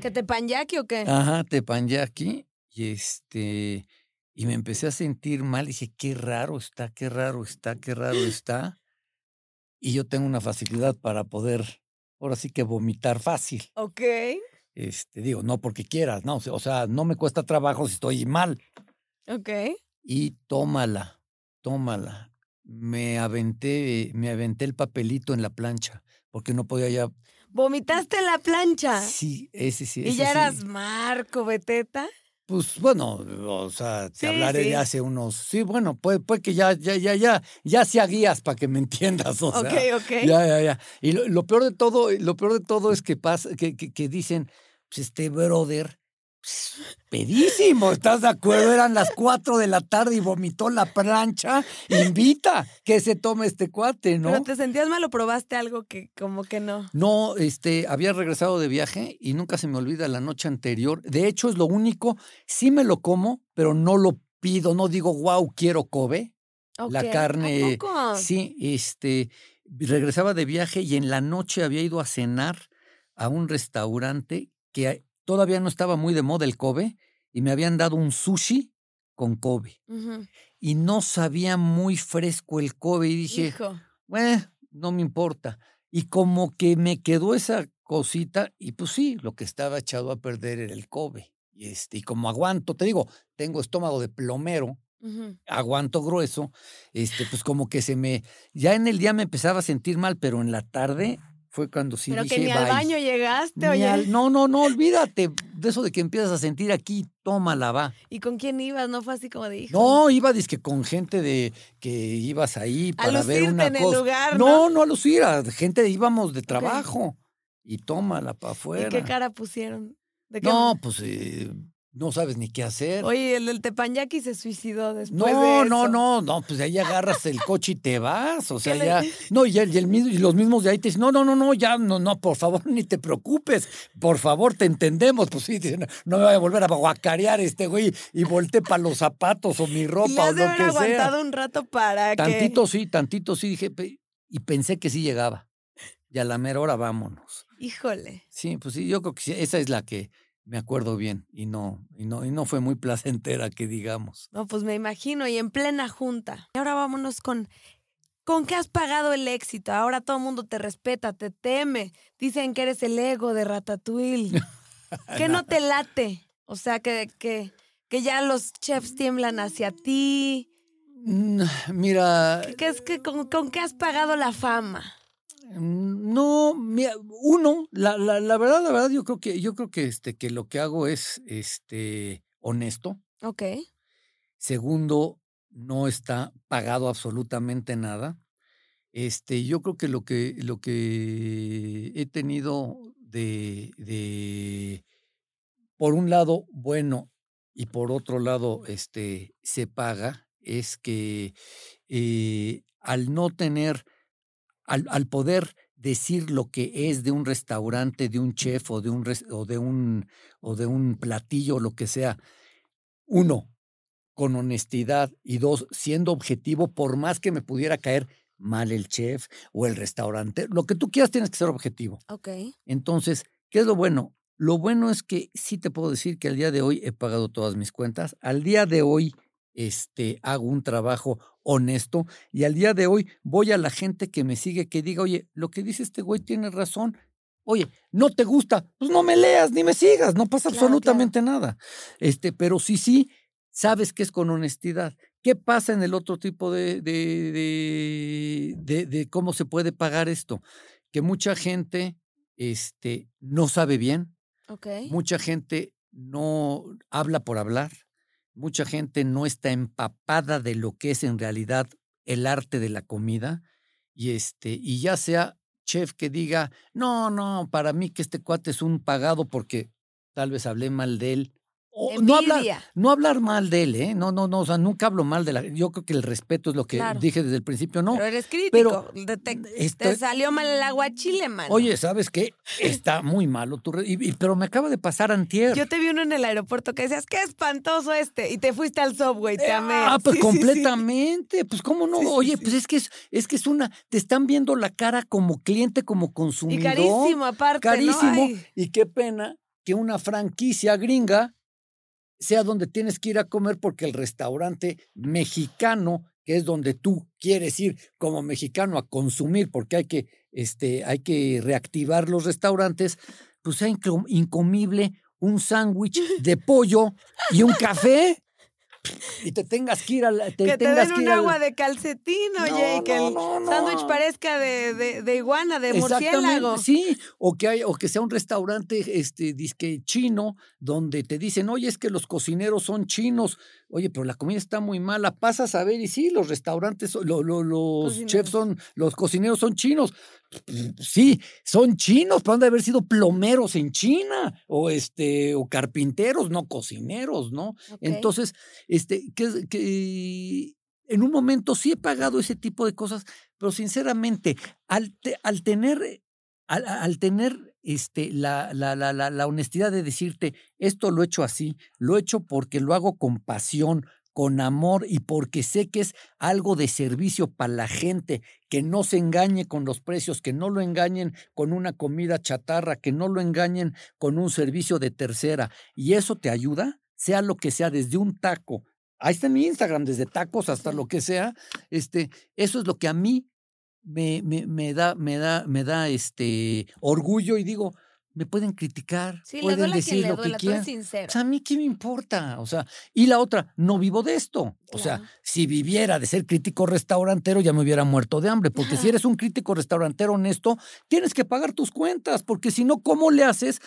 ¿Que te panyaki o qué? Ajá, tepanyaki. Y este, y me empecé a sentir mal. Dije, qué raro está, qué raro está, qué raro está. Y yo tengo una facilidad para poder, ahora sí que vomitar fácil. Ok. Este, digo, no porque quieras, no, o sea, no me cuesta trabajo si estoy mal. Ok. Y tómala, tómala. Me aventé, me aventé el papelito en la plancha, porque no podía ya. ¿Vomitaste en la plancha? Sí, ese sí. ¿Y ese ya sí. eras Marco Beteta? Pues bueno, o sea, te Sí, hablaré sí. de hace unos. Sí, bueno, puede, puede que ya, ya, ya, ya, ya sea guías para que me entiendas. O ok, sea, ok. Ya, ya, ya. Y lo, lo peor de todo, lo peor de todo es que pasa, que, que, que dicen, pues este brother, pedísimo, ¿estás de acuerdo? Eran las cuatro de la tarde y vomitó la plancha. Invita que se tome este cuate, ¿no? ¿Pero te sentías mal o probaste algo que como que no? No, este, había regresado de viaje y nunca se me olvida la noche anterior. De hecho, es lo único, sí me lo como, pero no lo pido, no digo, wow, quiero Kobe. La Ok, ¿a carne, poco? sí, este, regresaba de viaje y en la noche había ido a cenar a un restaurante que todavía no estaba muy de moda el Kobe y me habían dado un sushi con Kobe y no sabía muy fresco el Kobe y dije, bueno, no me importa. Y como que me quedó esa cosita, y pues sí, lo que estaba echado a perder era el Kobe. Y, este, y como aguanto, te digo, tengo estómago de plomero, aguanto grueso, este, pues como que se me, ya en el día me empezaba a sentir mal, pero en la tarde fue cuando sí Pero dije, que ni al baño llegaste, oye. al- no, no, no, olvídate de eso de que empiezas a sentir aquí, tómala, va. ¿Y con quién ibas? ¿No fue así como de hijo? No, iba dizque con gente de que ibas ahí A para ver una en el cosa. lugar, no, ¿no? no a lucir, a gente íbamos de trabajo. Y tómala para afuera. ¿Y qué cara pusieron? ¿De qué- No, pues eh, no sabes ni qué hacer. Oye, el del Tepanyaki se suicidó después no, de no, eso. no, no, pues ahí agarras el coche y te vas. O sea, le- ya. No, y, el, y, el mismo- y los mismos de ahí te dicen, no, no, no, no, ya, no, no, por favor, ni te preocupes. Por favor, te entendemos. Pues sí, dicen, no me voy a volver a guacarear este güey y volteé para los zapatos o mi Y le ropa o has de lo que sea. aguantado un rato para Tantito sí, tantito sí, dije, y pensé que sí llegaba. Y a la mera hora vámonos. que... Híjole. Sí, pues sí, yo creo que sí, esa es la que me acuerdo bien y no, y no, y no fue muy placentera que digamos. No, pues me imagino, y en plena junta. Y ahora vámonos con... ¿Con qué has pagado el éxito? Ahora todo el mundo te respeta, te teme. Dicen que eres el ego de Ratatouille. ¿Qué no te late? O sea, que, que, que ya los chefs tiemblan hacia ti. Mm, Mira, ¿Qué es que, con, con qué has pagado la fama? No, mira, uno, la, la, la verdad, la verdad, yo creo que, yo creo que este, que lo que hago es este honesto. Ok. Segundo, no está pagado absolutamente nada. Este, yo creo que lo que, lo que he tenido de, de, por un lado, bueno, y por otro lado, este, se paga, es que eh, al no tener, al, al poder decir lo que es de un restaurante, de un chef o de un, o de un, o de un platillo, lo que sea, uno, con honestidad y dos, siendo objetivo, por más que me pudiera caer mal el chef o el restaurante, lo que tú quieras tienes que ser objetivo. Ok. Entonces, ¿qué es lo bueno? Lo bueno es que sí te puedo decir que al día de hoy he pagado todas mis cuentas. Al día de hoy este, hago un trabajo honesto y al día de hoy voy a la gente que me sigue que diga, oye, lo que dice este güey tiene razón. Oye, no te gusta, pues no me leas ni me sigas, no pasa Claro, absolutamente nada. Este, pero sí, sí, sabes que es con honestidad. ¿Qué pasa en el otro tipo de, de, de, de, cómo se puede pagar esto? Que mucha gente este, no sabe bien, Ok. mucha gente no habla por hablar, mucha gente no está empapada de lo que es en realidad el arte de la comida y este y ya sea chef que diga, "No, no, para mí que este cuate es un pagado porque tal vez hablé mal de él." O no hablar, no hablar mal de él, ¿eh? No, no, no, o sea, nunca hablo mal de la Yo creo que el respeto es lo que Claro. dije desde el principio, ¿no? Pero eres crítico. pero te, salió mal el aguachile, man. Oye, ¿sabes qué? Está muy malo tu y- y- pero me acaba de pasar antier. Yo te vi uno en el aeropuerto que decías, qué espantoso este. Y te fuiste al subway, te amé. Ah, pues Sí, sí, sí. completamente. Pues cómo no. Oye, pues es que es, es que es una, te están viendo la cara como cliente, como Y consumidor. carísimo aparte, Carísimo. Y qué pena que una franquicia gringa sea donde tienes que ir a comer porque el restaurante mexicano, que es donde tú quieres ir como mexicano a consumir, porque hay que, este, hay que reactivar los restaurantes, pues sea incom- incomible un sándwich de pollo y un café. Y te tengas que ir a la, te que te den un ir al- agua de calcetín, oye, No, y que el no, no. sándwich parezca de, de, de iguana, de murciélago. Sí, o que hay, o que sea un restaurante este disque chino donde te dicen, "Oye, es que los cocineros son chinos." Oye, pero la comida está muy mala. Pasas a ver y sí, los restaurantes son- lo- lo- los Cocineros. chefs son los cocineros son chinos. Sí, son chinos, pero han de haber sido plomeros en China o este o carpinteros, no cocineros, ¿no? Entonces, este, que, que en un momento sí he pagado ese tipo de cosas, pero sinceramente, al, te- al tener, al, al tener este, la, la, la, la, la honestidad de decirte, esto lo he hecho así, lo he hecho porque lo hago con pasión, con amor y porque sé que es algo de servicio para la gente, que no se engañe con los precios, que no lo engañen con una comida chatarra, que no lo engañen con un servicio de tercera. Y eso te ayuda, sea lo que sea, desde un taco. Ahí está en mi Instagram, desde tacos hasta lo que sea. Este, eso es lo que a mí me, me, me da, me da, me da este orgullo y digo, me pueden criticar, Sí, pueden decir quien le lo que quieran. O sea, a mí qué me importa. O sea, y la otra, no vivo de esto. O sea, si viviera de ser crítico restaurantero, ya me hubiera muerto de hambre. Porque si eres un crítico restaurantero honesto, tienes que pagar tus cuentas. Porque si no, ¿cómo le haces?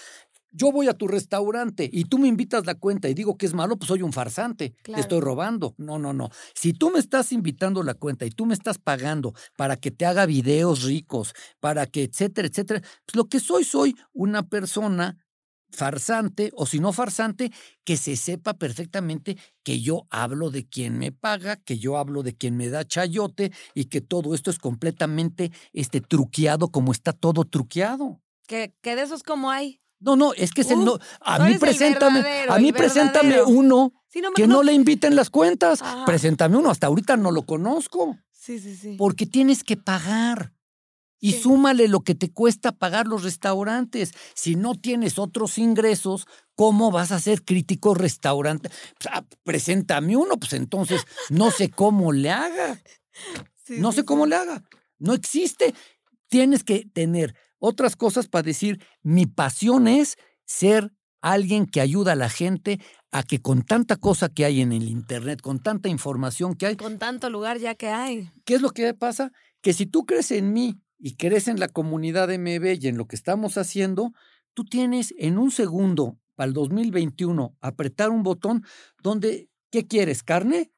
Yo voy a tu restaurante y tú me invitas la cuenta y digo que es malo, pues soy un farsante. Claro. Te estoy robando. No, no, no. Si tú me estás invitando la cuenta y tú me estás pagando para que te haga videos ricos, para que, etcétera, etcétera, pues lo que soy, soy una persona farsante o si no farsante, que se sepa perfectamente que yo hablo de quien me paga, que yo hablo de quien me da chayote y que todo esto es completamente este, truqueado como está todo truqueado. Que, que de esos como hay. No, no, es que es el no. A mí preséntame, a mí preséntame uno Sí, no, que no le inviten las cuentas. Ajá. Preséntame uno, hasta ahorita no lo conozco, Sí, sí, sí. porque tienes que pagar. Y Sí. súmale lo que te cuesta pagar los restaurantes. Si no tienes otros ingresos, ¿cómo vas a ser crítico restaurante? Pues, ah, preséntame uno, pues entonces no sé cómo le haga. Sí, No sé cómo le haga. No existe. Tienes que tener otras cosas para decir, mi pasión es ser alguien que ayuda a la gente a que con tanta cosa que hay en el Internet, con tanta información que hay, Con tanto lugar ya que hay. ¿qué es lo que pasa? Que si tú crees en mí y crees en la comunidad MB y en lo que estamos haciendo, tú tienes en un segundo, para el 2021, apretar un botón donde, ¿qué quieres? ¿Carne?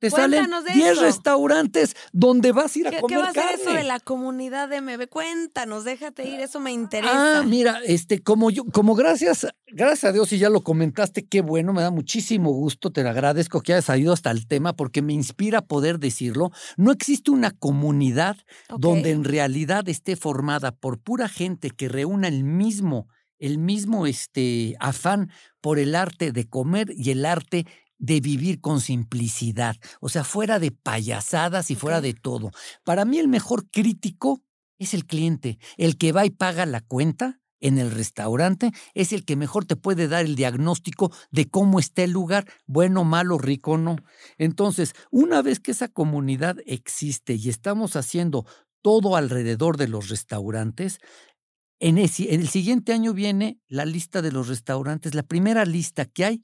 Te salen Cuéntanos de 10 eso. restaurantes donde vas a ir a ¿Qué, qué comer va a ser carne. eso de la comunidad de MB? Cuéntanos, déjate ir, eso me interesa. Ah, mira, este, como yo, como gracias, gracias a Dios y ya lo comentaste, qué bueno, me da muchísimo gusto, te lo agradezco que hayas salido hasta el tema porque me inspira poder decirlo. No existe una comunidad donde en realidad esté formada por pura gente que reúna el mismo, el mismo este, afán por el arte de comer y el arte de vivir con simplicidad, o sea, fuera de payasadas y fuera de todo. Para mí el mejor crítico es el cliente, el que va y paga la cuenta en el restaurante, es el que mejor te puede dar el diagnóstico de cómo está el lugar, bueno, malo, rico o no. Entonces, una vez que esa comunidad existe y estamos haciendo todo alrededor de los restaurantes, en el, en el siguiente año viene la lista de los restaurantes, la primera lista que hay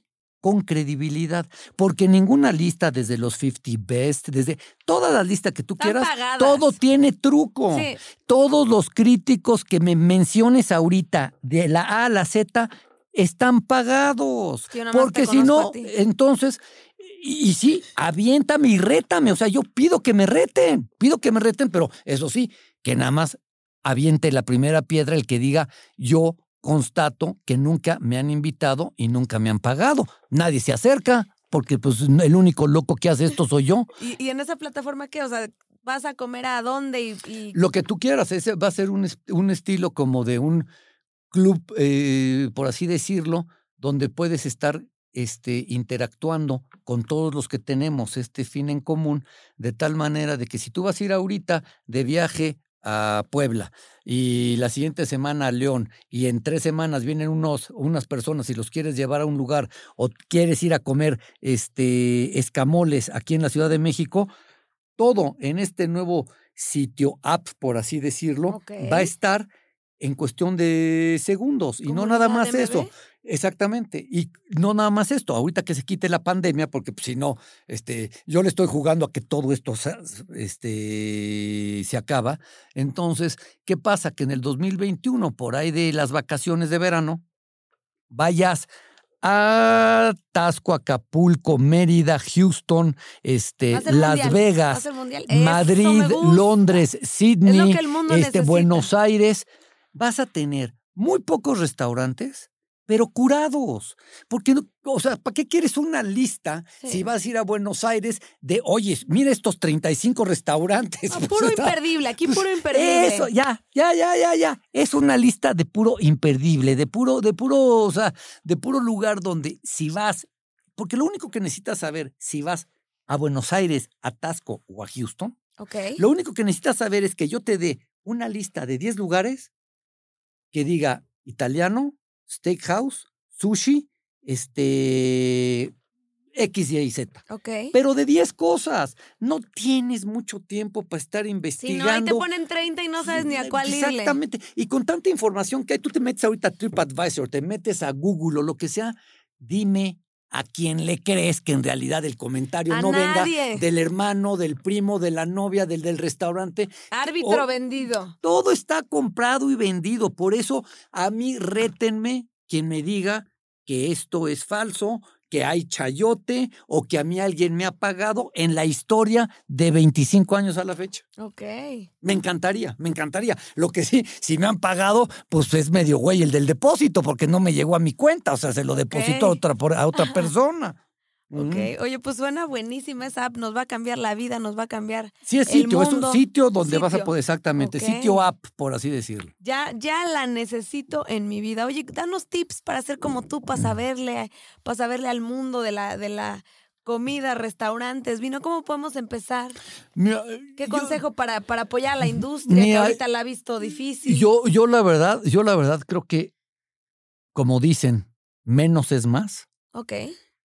con credibilidad, porque ninguna lista desde los 50 best, desde toda la lista que tú Están quieras, pagadas. todo tiene truco. Sí. Todos los críticos que me menciones ahorita, de la A a la Z, están pagados. Yo porque si no, entonces, y, y sí, aviéntame y rétame. O sea, yo pido que me reten, pido que me reten, pero eso sí, que nada más aviente la primera piedra el que diga yo constato que nunca me han invitado y nunca me han pagado. Nadie se acerca porque pues el único loco que hace esto soy yo. ¿Y, y en esa plataforma qué? O sea, ¿vas a comer a dónde? Y, y- Lo que tú quieras, ese va a ser un, un estilo como de un club, eh, por así decirlo, donde puedes estar este, interactuando con todos los que tenemos este fin en común, de tal manera de que si tú vas a ir ahorita de viaje a Puebla y la siguiente semana a León y en tres semanas vienen unos, unas personas y los quieres llevar a un lugar o quieres ir a comer este, escamoles aquí en la Ciudad de México, todo en este nuevo sitio app, por así decirlo, va a estar en cuestión de segundos y no ¿Como nada más eso. Exactamente. Y no nada más esto, ahorita que se quite la pandemia, porque pues, si no, este, yo le estoy jugando a que todo esto este, se acaba. Entonces, ¿qué pasa? Que en el 2021, por ahí de las vacaciones de verano, vayas a Tasco, Acapulco, Mérida, Houston, este, Las mundial, Vegas, Madrid. Londres, Sydney, este, necesita. Buenos Aires, vas a tener muy pocos restaurantes, pero curados. Porque, no, o sea, ¿para qué quieres una lista Sí. si vas a ir a Buenos Aires de, oye, mira estos 35 restaurantes? Ah, puro imperdible, aquí puro imperdible. eso, ya, ya, ya, ya, ya. Es una lista de puro imperdible, de puro, de puro, o sea, de puro lugar donde si vas, porque lo único que necesitas saber si vas a Buenos Aires, a Tasco o a Houston, Ok. lo único que necesitas saber es que yo te dé una lista de 10 lugares que diga italiano, steakhouse, sushi, este, X, Y y Z. Ok. Pero de 10 cosas. No tienes mucho tiempo para estar Si investigando. no, ahí te ponen 30 y no sabes ni a cuál irle. Exactamente. Y con tanta información que hay, tú te metes ahorita a TripAdvisor, te metes a Google o lo que sea, dime a quién le crees que en realidad el comentario A no nadie. venga del hermano, del primo, de la novia, del del restaurante. Árbitro O- vendido. Todo está comprado y vendido. Por eso a mí rétenme quien me diga que esto es falso, que hay chayote o que a mí alguien me ha pagado en la historia de 25 años a la fecha. Ok. Me encantaría, me encantaría. Lo que sí, si me han pagado, pues es medio güey el del depósito, porque no me llegó a mi cuenta, o sea, se lo depositó a otra, a otra persona. Ok. Oye, pues suena buenísima esa app. Nos va a cambiar la vida, nos va a cambiar. Sí, es el sitio, es un sitio donde vas a poder, exactamente, sitio app, por así decirlo. Ya, ya la necesito en mi vida. Oye, danos tips para ser como tú, para saberle, para saberle al mundo de la, de la comida, restaurantes, vino. ¿Cómo podemos empezar? Mira, ¿Qué yo- consejo para, para apoyar a la industria que ahorita la ha visto difícil? Yo, yo la verdad, yo la verdad creo que, como dicen, menos es más Ok.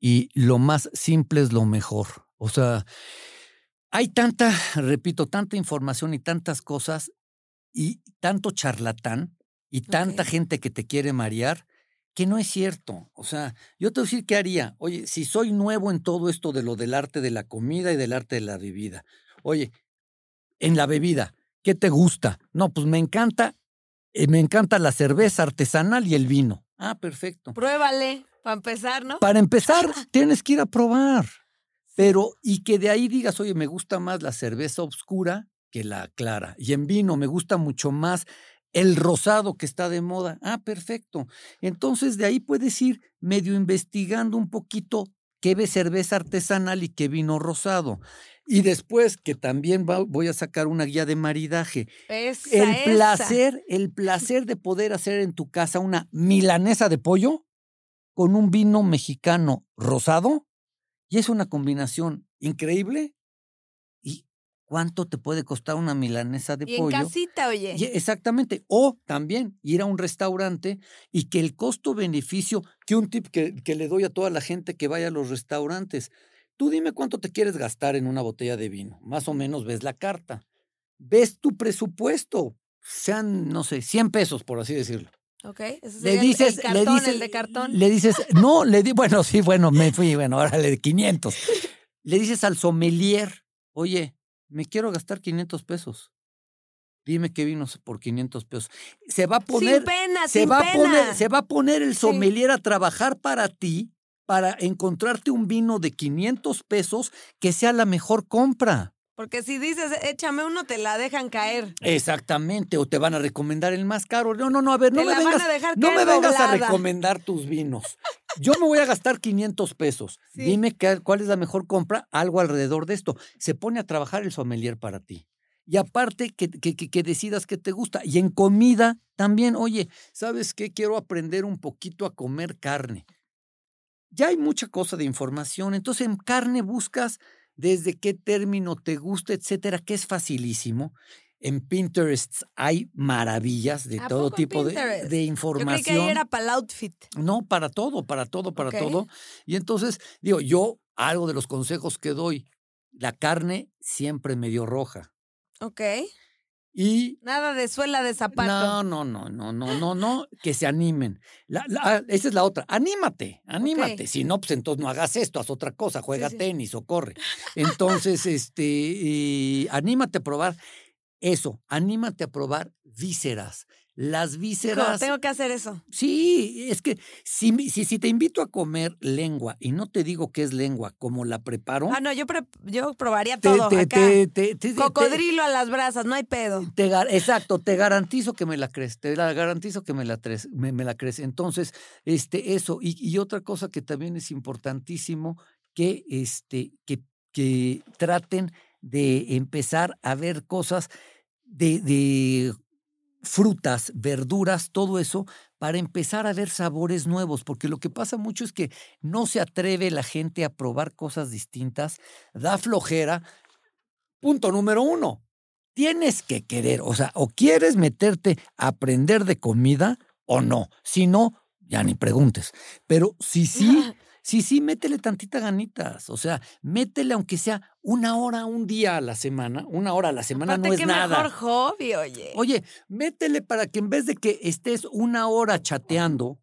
Y lo más simple es lo mejor. O sea, hay tanta, repito, tanta información y tantas cosas y tanto charlatán y tanta gente que te quiere marear que no es cierto. O sea, yo te voy a decir qué haría. Oye, si soy nuevo en todo esto de lo del arte de la comida y del arte de la bebida. Oye, en la bebida, ¿qué te gusta? No, pues me encanta, eh, me encanta la cerveza artesanal y el vino. Ah, perfecto. Pruébale, para empezar, ¿no? Para empezar, tienes que ir a probar. Pero, y que de ahí digas, oye, me gusta más la cerveza oscura que la clara. Y en vino me gusta mucho más el rosado que está de moda. Ah, perfecto. Entonces de ahí puedes ir medio investigando un poquito qué ve cerveza artesanal y qué vino rosado. Y después que también va- voy a sacar una guía de maridaje. Esa, El esa. placer, el placer de poder hacer en tu casa una milanesa de pollo con un vino mexicano rosado y es una combinación increíble. ¿Y cuánto te puede costar una milanesa de Y en pollo? casita, oye. Y- exactamente. O también ir a un restaurante y que el costo-beneficio, que un tip que, que le doy a toda la gente que vaya a los restaurantes, tú dime cuánto te quieres gastar en una botella de vino. Más o menos ves la carta. Ves tu presupuesto. Sean, no sé, 100 pesos, por así decirlo. Ok. Ese Le el- dices, el, cartón, le dices, el de cartón. Le dices, no, le di, bueno, sí, bueno, me fui, bueno, ahora le di 500. Le dices al sommelier, oye, me quiero gastar 500 pesos. Dime qué vinos por 500 pesos. Se va a poner. sin pena, se sin va pena. a poner, se va a poner el sommelier a trabajar para ti para encontrarte un vino de 500 pesos que sea la mejor compra. Porque si dices, échame uno, te la dejan caer. Exactamente, o te van a recomendar el más caro. No, no, no, a ver, no Te me la van vengas, a dejar no me vengas a recomendar tus vinos. Yo me voy a gastar 500 pesos. Sí. Dime qué- cuál es la mejor compra, algo alrededor de esto. Se pone a trabajar el sommelier para ti. Y aparte, que, que, que- que decidas qué te gusta. Y en comida también, oye, ¿sabes qué? Quiero aprender un poquito a comer carne. Ya hay mucha cosa de información. Entonces, en carne buscas desde qué término te gusta, etcétera, que es facilísimo. En Pinterest hay maravillas de ¿A todo tipo de, Yo información. creí que ahí era para el outfit. No, para todo, para todo, para todo. Y entonces, digo, yo, algo de los consejos que doy, la carne siempre medio roja. Ok. Y Nada de suela de zapato. no, no, no, no, no, no, no, que se animen. La- la- esa es la otra. Anímate, anímate. Si no, pues entonces no hagas esto, haz otra cosa, juega sí. tenis o corre. Entonces, este, y anímate a probar eso, anímate a probar vísceras. Las vísceras. tengo que hacer eso. Sí, es que si, si, si te invito a comer lengua y no te digo qué es lengua, como la preparo, Ah, no, yo, pre- yo probaría te, todo te- acá. te- Cocodrilo a las brasas, no hay pedo. exacto, te garantizo que me la crees, te la garantizo que me la, tres- me, me la crees. Entonces, este, eso, y, y otra cosa que también es importantísimo, que, este, que, que traten de empezar a ver cosas de, de frutas, verduras, todo eso, para empezar a ver sabores nuevos, porque lo que pasa mucho es que no se atreve la gente a probar cosas distintas, da flojera. Punto número uno, tienes que querer, o sea, o quieres meterte a aprender de comida o no, si no, ya ni preguntes, pero si sí, Sí, sí, métele tantita ganitas. O sea, métele aunque sea una hora, un día a la semana. Una hora a la semana Aparte, no es qué nada. mejor hobby, oye. Oye, métele para que en vez de que estés una hora chateando,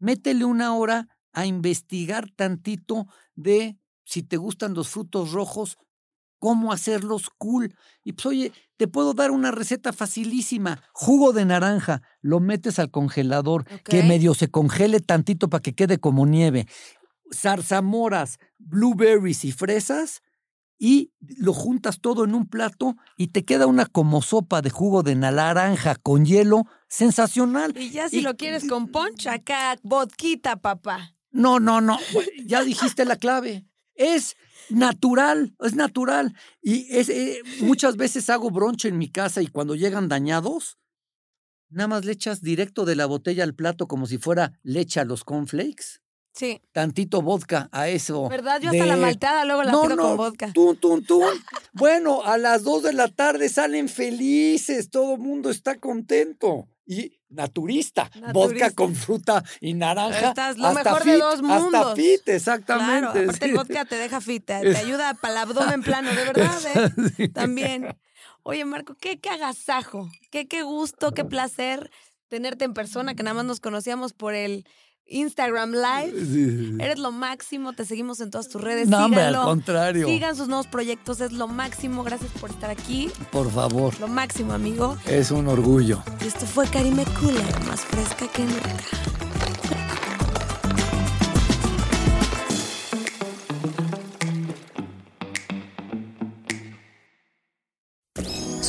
métele una hora a investigar tantito de si te gustan los frutos rojos, cómo hacerlos cool. Y pues, oye, te puedo dar una receta facilísima. Jugo de naranja, lo metes al congelador, que medio se congele tantito para que quede como nieve. Zarzamoras, blueberries y fresas, y lo juntas todo en un plato y te queda una como sopa de jugo de naranja con hielo sensacional. Y ya si y- lo quieres con punch, acá, vodquita, papá. No, no, no. Ya dijiste la clave. Es natural, es natural. Y es, eh, muchas veces hago bronche en mi casa y cuando llegan dañados, nada más le echas directo de la botella al plato como si fuera leche a los cornflakes. Sí. Tantito vodka a eso. ¿Verdad? Yo hasta la malteada luego la no, pido no, con vodka. Tun, tun, tun. Bueno, a las 2 de la tarde salen felices, todo el mundo está contento. Y naturista, vodka con fruta y naranja. Estás lo hasta mejor de fit, dos Hasta mundos. fit, Claro, exactamente. aparte el vodka te deja fit, te, te ayuda para el abdomen plano, de verdad, ¿eh? Sí. También. Oye, Marco, qué, qué agasajo, qué, qué gusto, qué placer tenerte en persona, que nada más nos conocíamos por el Instagram Live. Eres lo máximo, te seguimos en todas tus redes. No, hombre, al síganlo. contrario. Sigan sus nuevos proyectos, es lo máximo. Gracias por estar aquí. Por favor, Lo máximo, amigo. es un orgullo. Y esto fue Karime Cooler, más fresca que nunca.